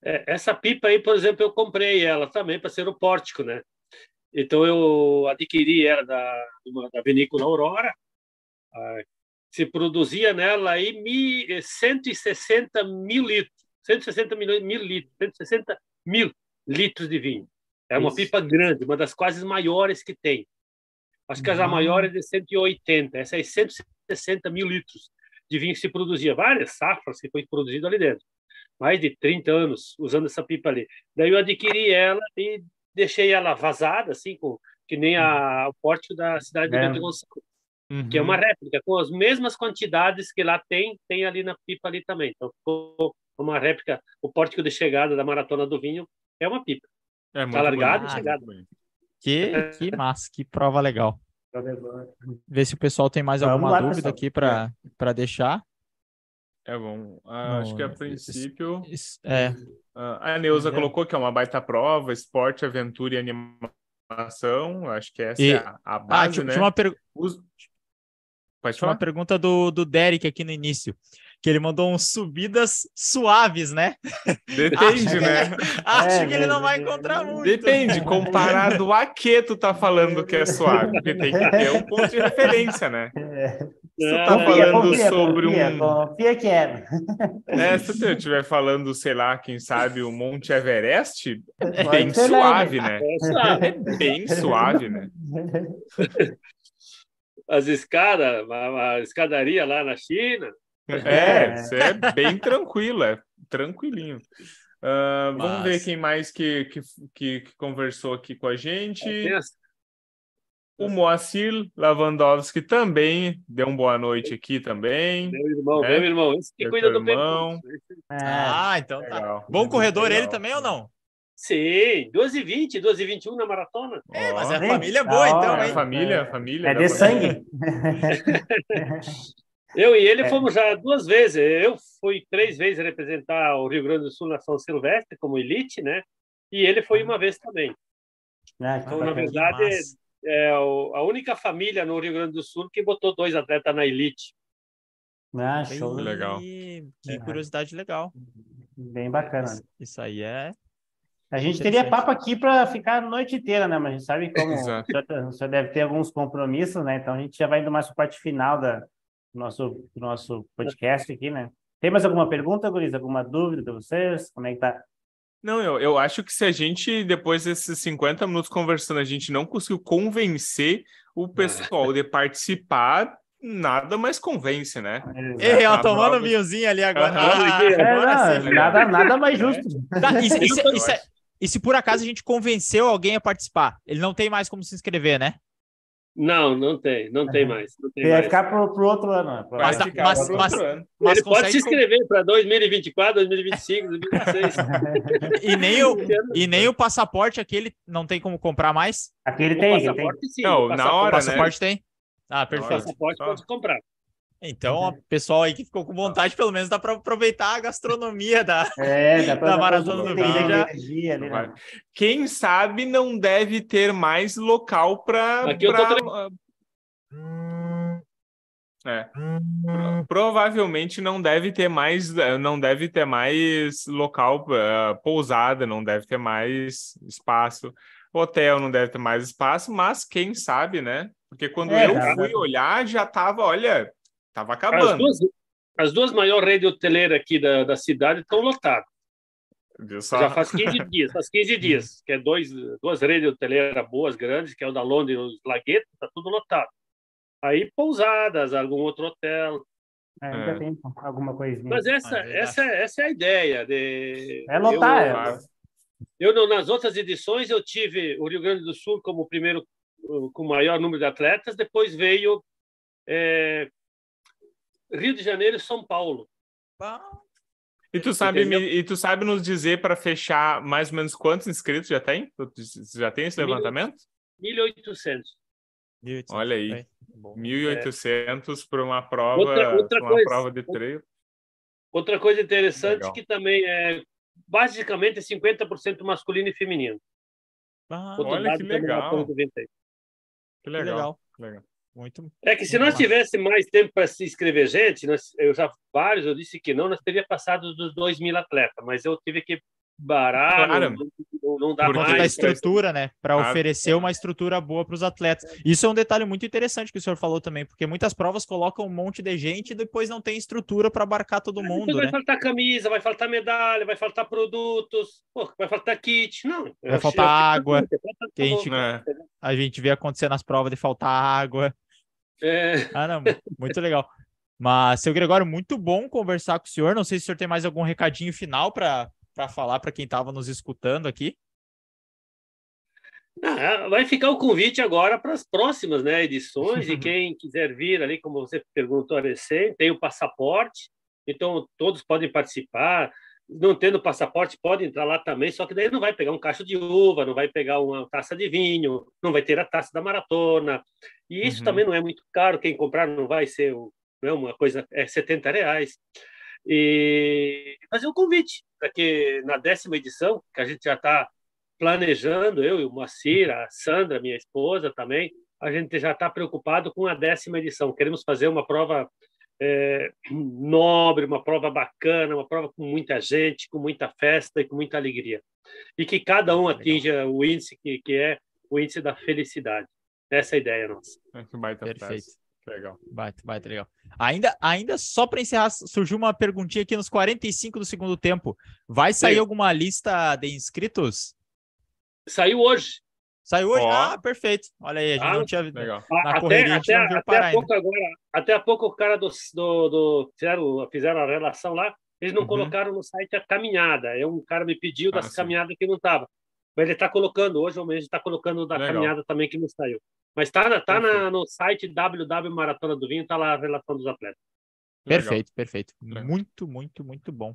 É, essa pipa aí, por exemplo, eu comprei ela também para ser o pórtico, né? Então eu adquiri ela da, da vinícola Aurora, se produzia nela aí 160 mil litros, 160 mil, mil litros, 160 mil litros de vinho. É uma Isso. pipa grande, uma das quase maiores que tem. Acho que uhum. a maior é de 180, essa é 160 mil litros de vinho que se produzia, várias safras que foi produzido ali dentro. Mais de 30 anos usando essa pipa ali. Daí eu adquiri ela e deixei ela vazada, assim, com, que nem a, o pórtico da cidade de é. Bento Gonçalves, uhum. que é uma réplica, com as mesmas quantidades que lá tem, tem ali na pipa ali também. Então, ficou uma réplica, o pórtico de chegada da Maratona do Vinho é uma pipa. É muito tá largado e chegada. Que, que massa, que prova legal. Ver se o pessoal tem mais alguma lá, dúvida pessoal. aqui para deixar. É bom. Ah, acho que a princípio. É. Ah, a Neuza é. colocou que é uma baita prova, esporte, aventura e animação. Acho que essa e... é a, a ah, base, ah, né? Tinha uma, per... Os... Pode tinha uma pergunta do, do Derek aqui no início que ele mandou uns subidas suaves, né? Depende, né? Acho é, que ele não vai encontrar muito. Depende, comparado a que tu tá falando que é suave, porque tem que ter um ponto de referência, né? É. Se tu tá confia, falando confia, sobre confia, um. Confia que é. é. Se tu estiver falando, sei lá, quem sabe o Monte Everest, é bem suave, né? É bem suave, né? As escadas, a escadaria lá na China. É, você é bem tranquilo, é tranquilinho. Uh, vamos ver quem mais que, que, que, que, conversou aqui com a gente. O Moacir Lavandowski também deu uma boa noite aqui também. Meu irmão, né? meu irmão, esse que cuida do irmão. Ah, então tá. Legal. Bom corredor Legal. ele também ou não? Sim, 12 e 20, 12 e 21 na maratona. É, mas é família boa, então, hein? É família, família. É de sangue. Eu e ele é. fomos já duas vezes. Eu fui três vezes representar o Rio Grande do Sul na São Silvestre como elite, né? E ele foi uma vez também. Ah, então, na verdade, é a única família no Rio Grande do Sul que botou dois atletas na elite. Ah, show. Bem, legal. Que é. curiosidade legal. Bem bacana. Isso aí é. A gente teria papo aqui para ficar a noite inteira, né? Mas a gente sabe como você deve ter alguns compromissos, né? Então a gente já vai indo mais para a parte final da, nosso, nosso podcast aqui, né? Tem mais alguma pergunta, Guriz? Alguma dúvida de vocês? Como é que tá? Não, eu, eu acho que se a gente, depois desses 50 minutos conversando, a gente não conseguiu convencer o pessoal de participar, nada mais convence, né? Ei, ó, tomando prova... vinhozinho ali agora. Ah, é, agora sim, nada, nada mais justo. É. Tá, e, e, e se por acaso a gente convenceu alguém a participar, ele não tem mais como se inscrever, né? Não, não tem, não tem mais. Não tem vai mais. ficar para o outro ano. Mas, mas, mas, mas, mas Ele pode se inscrever para 2024, 2025, 2026. e, nem o, e nem o passaporte aquele não tem como comprar mais? Aquele tem. O passaporte, tem. sim. Não, na hora, o passaporte né? tem? Ah, perfeito. O passaporte pode comprar. Então, o pessoal aí que ficou com vontade, pelo menos dá para aproveitar a gastronomia da, é, dá da Maratona do Vinho. Já... né? Quem sabe não deve ter mais local para. Aqui pra... eu tô É. Provavelmente não deve ter mais, não deve ter mais local, uh, pousada, não deve ter mais espaço, hotel não deve ter mais espaço, mas quem sabe, né? Porque quando é, eu fui olhar, já tava, olha, tava acabando. As duas, as duas maiores redes hoteleiras aqui da, da cidade estão lotadas. Já faz 15 dias, faz 15 dias, que é dois, duas redes hoteleiras boas, grandes, que é o da Londres e o Lagueto, tá tudo lotado. Aí pousadas, algum outro hotel. É, ainda é. tem alguma coisinha. Mas essa, ah, essa, essa é a ideia. De... É lotar. Eu, é. eu, nas outras edições, eu tive o Rio Grande do Sul como o primeiro com o maior número de atletas, depois veio é, Rio de Janeiro e São Paulo. E tu sabe, e tu sabe nos dizer para fechar mais ou menos quantos inscritos já tem? Já tem esse levantamento? 1.800. Olha aí, 1.800 para uma prova, outra, outra uma coisa, prova de treino. Outra coisa interessante Legal. que também é basicamente 50% masculino e feminino. Ah, olha que legal. Que legal. Que legal. Muito. É que se nós tivéssemos mais tempo para se inscrever gente, nós, eu já vários eu disse que não, nós teríamos passado dos 2 mil atletas, mas eu tive que barato, claro. não, não dá Por mais. da estrutura, né? Para claro. oferecer uma estrutura boa para os atletas. Isso é um detalhe muito interessante que o senhor falou também, porque muitas provas colocam um monte de gente e depois não tem estrutura para abarcar todo mundo. Vai né? faltar camisa, vai faltar medalha, vai faltar produtos, pô, vai faltar kit. Não, vai faltar água. Que a, gente, é. a gente vê acontecer nas provas de faltar água. É. Ah, não, muito legal. Mas, seu Gregório, muito bom conversar com o senhor. Não sei se o senhor tem mais algum recadinho final para falar para quem estava nos escutando aqui. Ah, vai ficar o convite agora para as próximas né, edições, e quem quiser vir ali, como você perguntou recém, tem o passaporte, então todos podem participar. Não tendo passaporte, pode entrar lá também, só que daí não vai pegar um cacho de uva, não vai pegar uma taça de vinho, não vai ter a taça da maratona. E isso uhum. também não é muito caro, quem comprar não vai ser não é uma coisa, é 70 reais. E fazer um convite para que na décima edição, que a gente já está planejando, eu e o Moacir, a Sandra, minha esposa também, a gente já está preocupado com a décima edição. Queremos fazer uma prova é, nobre, uma prova bacana, uma prova com muita gente, com muita festa e com muita alegria. E que cada um atinja o índice que, que é o índice da felicidade. Essa é a ideia nossa. Perfeito. Legal. Vai, vai, legal. Ainda, ainda só para encerrar, surgiu uma perguntinha aqui nos 45 do segundo tempo. Vai sair Sim. alguma lista de inscritos? Saiu hoje. Saiu hoje? Oh. Ah, perfeito. Olha aí, a gente ah, não tinha. Legal. Na correria, até, a gente não até, até pouco agora, até a pouco o cara do, do, do, fizeram, fizeram a relação lá, eles não uhum. colocaram no site a caminhada. É um cara me pediu ah, das caminhadas que não estava. Mas ele está colocando hoje, ou mesmo está colocando da legal. caminhada também que não saiu. Mas está tá, tá no site www Maratona do Vinho, está lá a relação dos atletas. Perfeito, Legal. perfeito. Legal. Muito, muito, muito bom.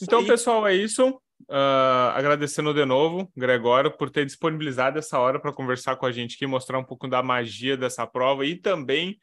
Então, pessoal, é isso. Uh, agradecendo de novo, Gregório, por ter disponibilizado essa hora para conversar com a gente aqui, mostrar um pouco da magia dessa prova e também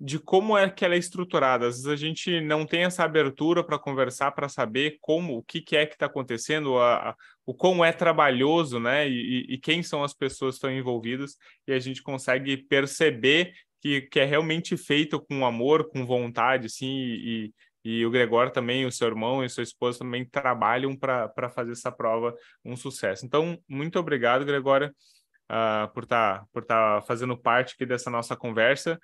de como é que ela é estruturada. Às vezes a gente não tem essa abertura para conversar, para saber como, o que, que é que está acontecendo, a, a, o como é trabalhoso, né? E, e, quem são as pessoas que estão envolvidas, e a gente consegue perceber que, que é realmente feito com amor, com vontade, sim, e, e o Gregório também, o seu irmão e sua esposa também trabalham para fazer essa prova um sucesso. Então, muito obrigado, Gregório, uh, por estar tá, por tá fazendo parte aqui dessa nossa conversa.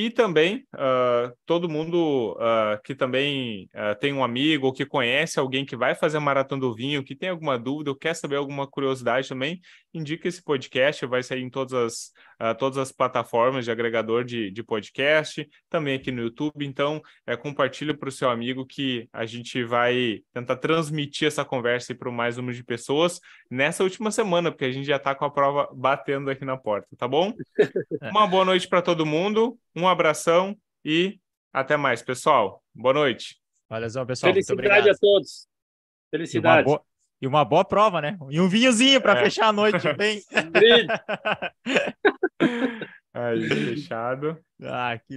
E também, uh, todo mundo uh, que também uh, tem um amigo ou que conhece alguém que vai fazer a Maratona do Vinho, que tem alguma dúvida ou quer saber alguma curiosidade também, indica esse podcast, vai sair em todas as, todas as plataformas de agregador de, de podcast, também aqui no YouTube. Então, é, compartilha para o seu amigo que a gente vai tentar transmitir essa conversa para o mais número de pessoas nessa última semana, porque a gente já está com a prova batendo aqui na porta, tá bom? Uma boa noite para todo mundo. Um abração e até mais, pessoal. Boa noite. Valeu, pessoal. Felicidade a todos. Felicidade. E uma, boa, e uma boa prova, né? E um vinhozinho para é. fechar a noite bem. Aí, fechado. Ah, que legal.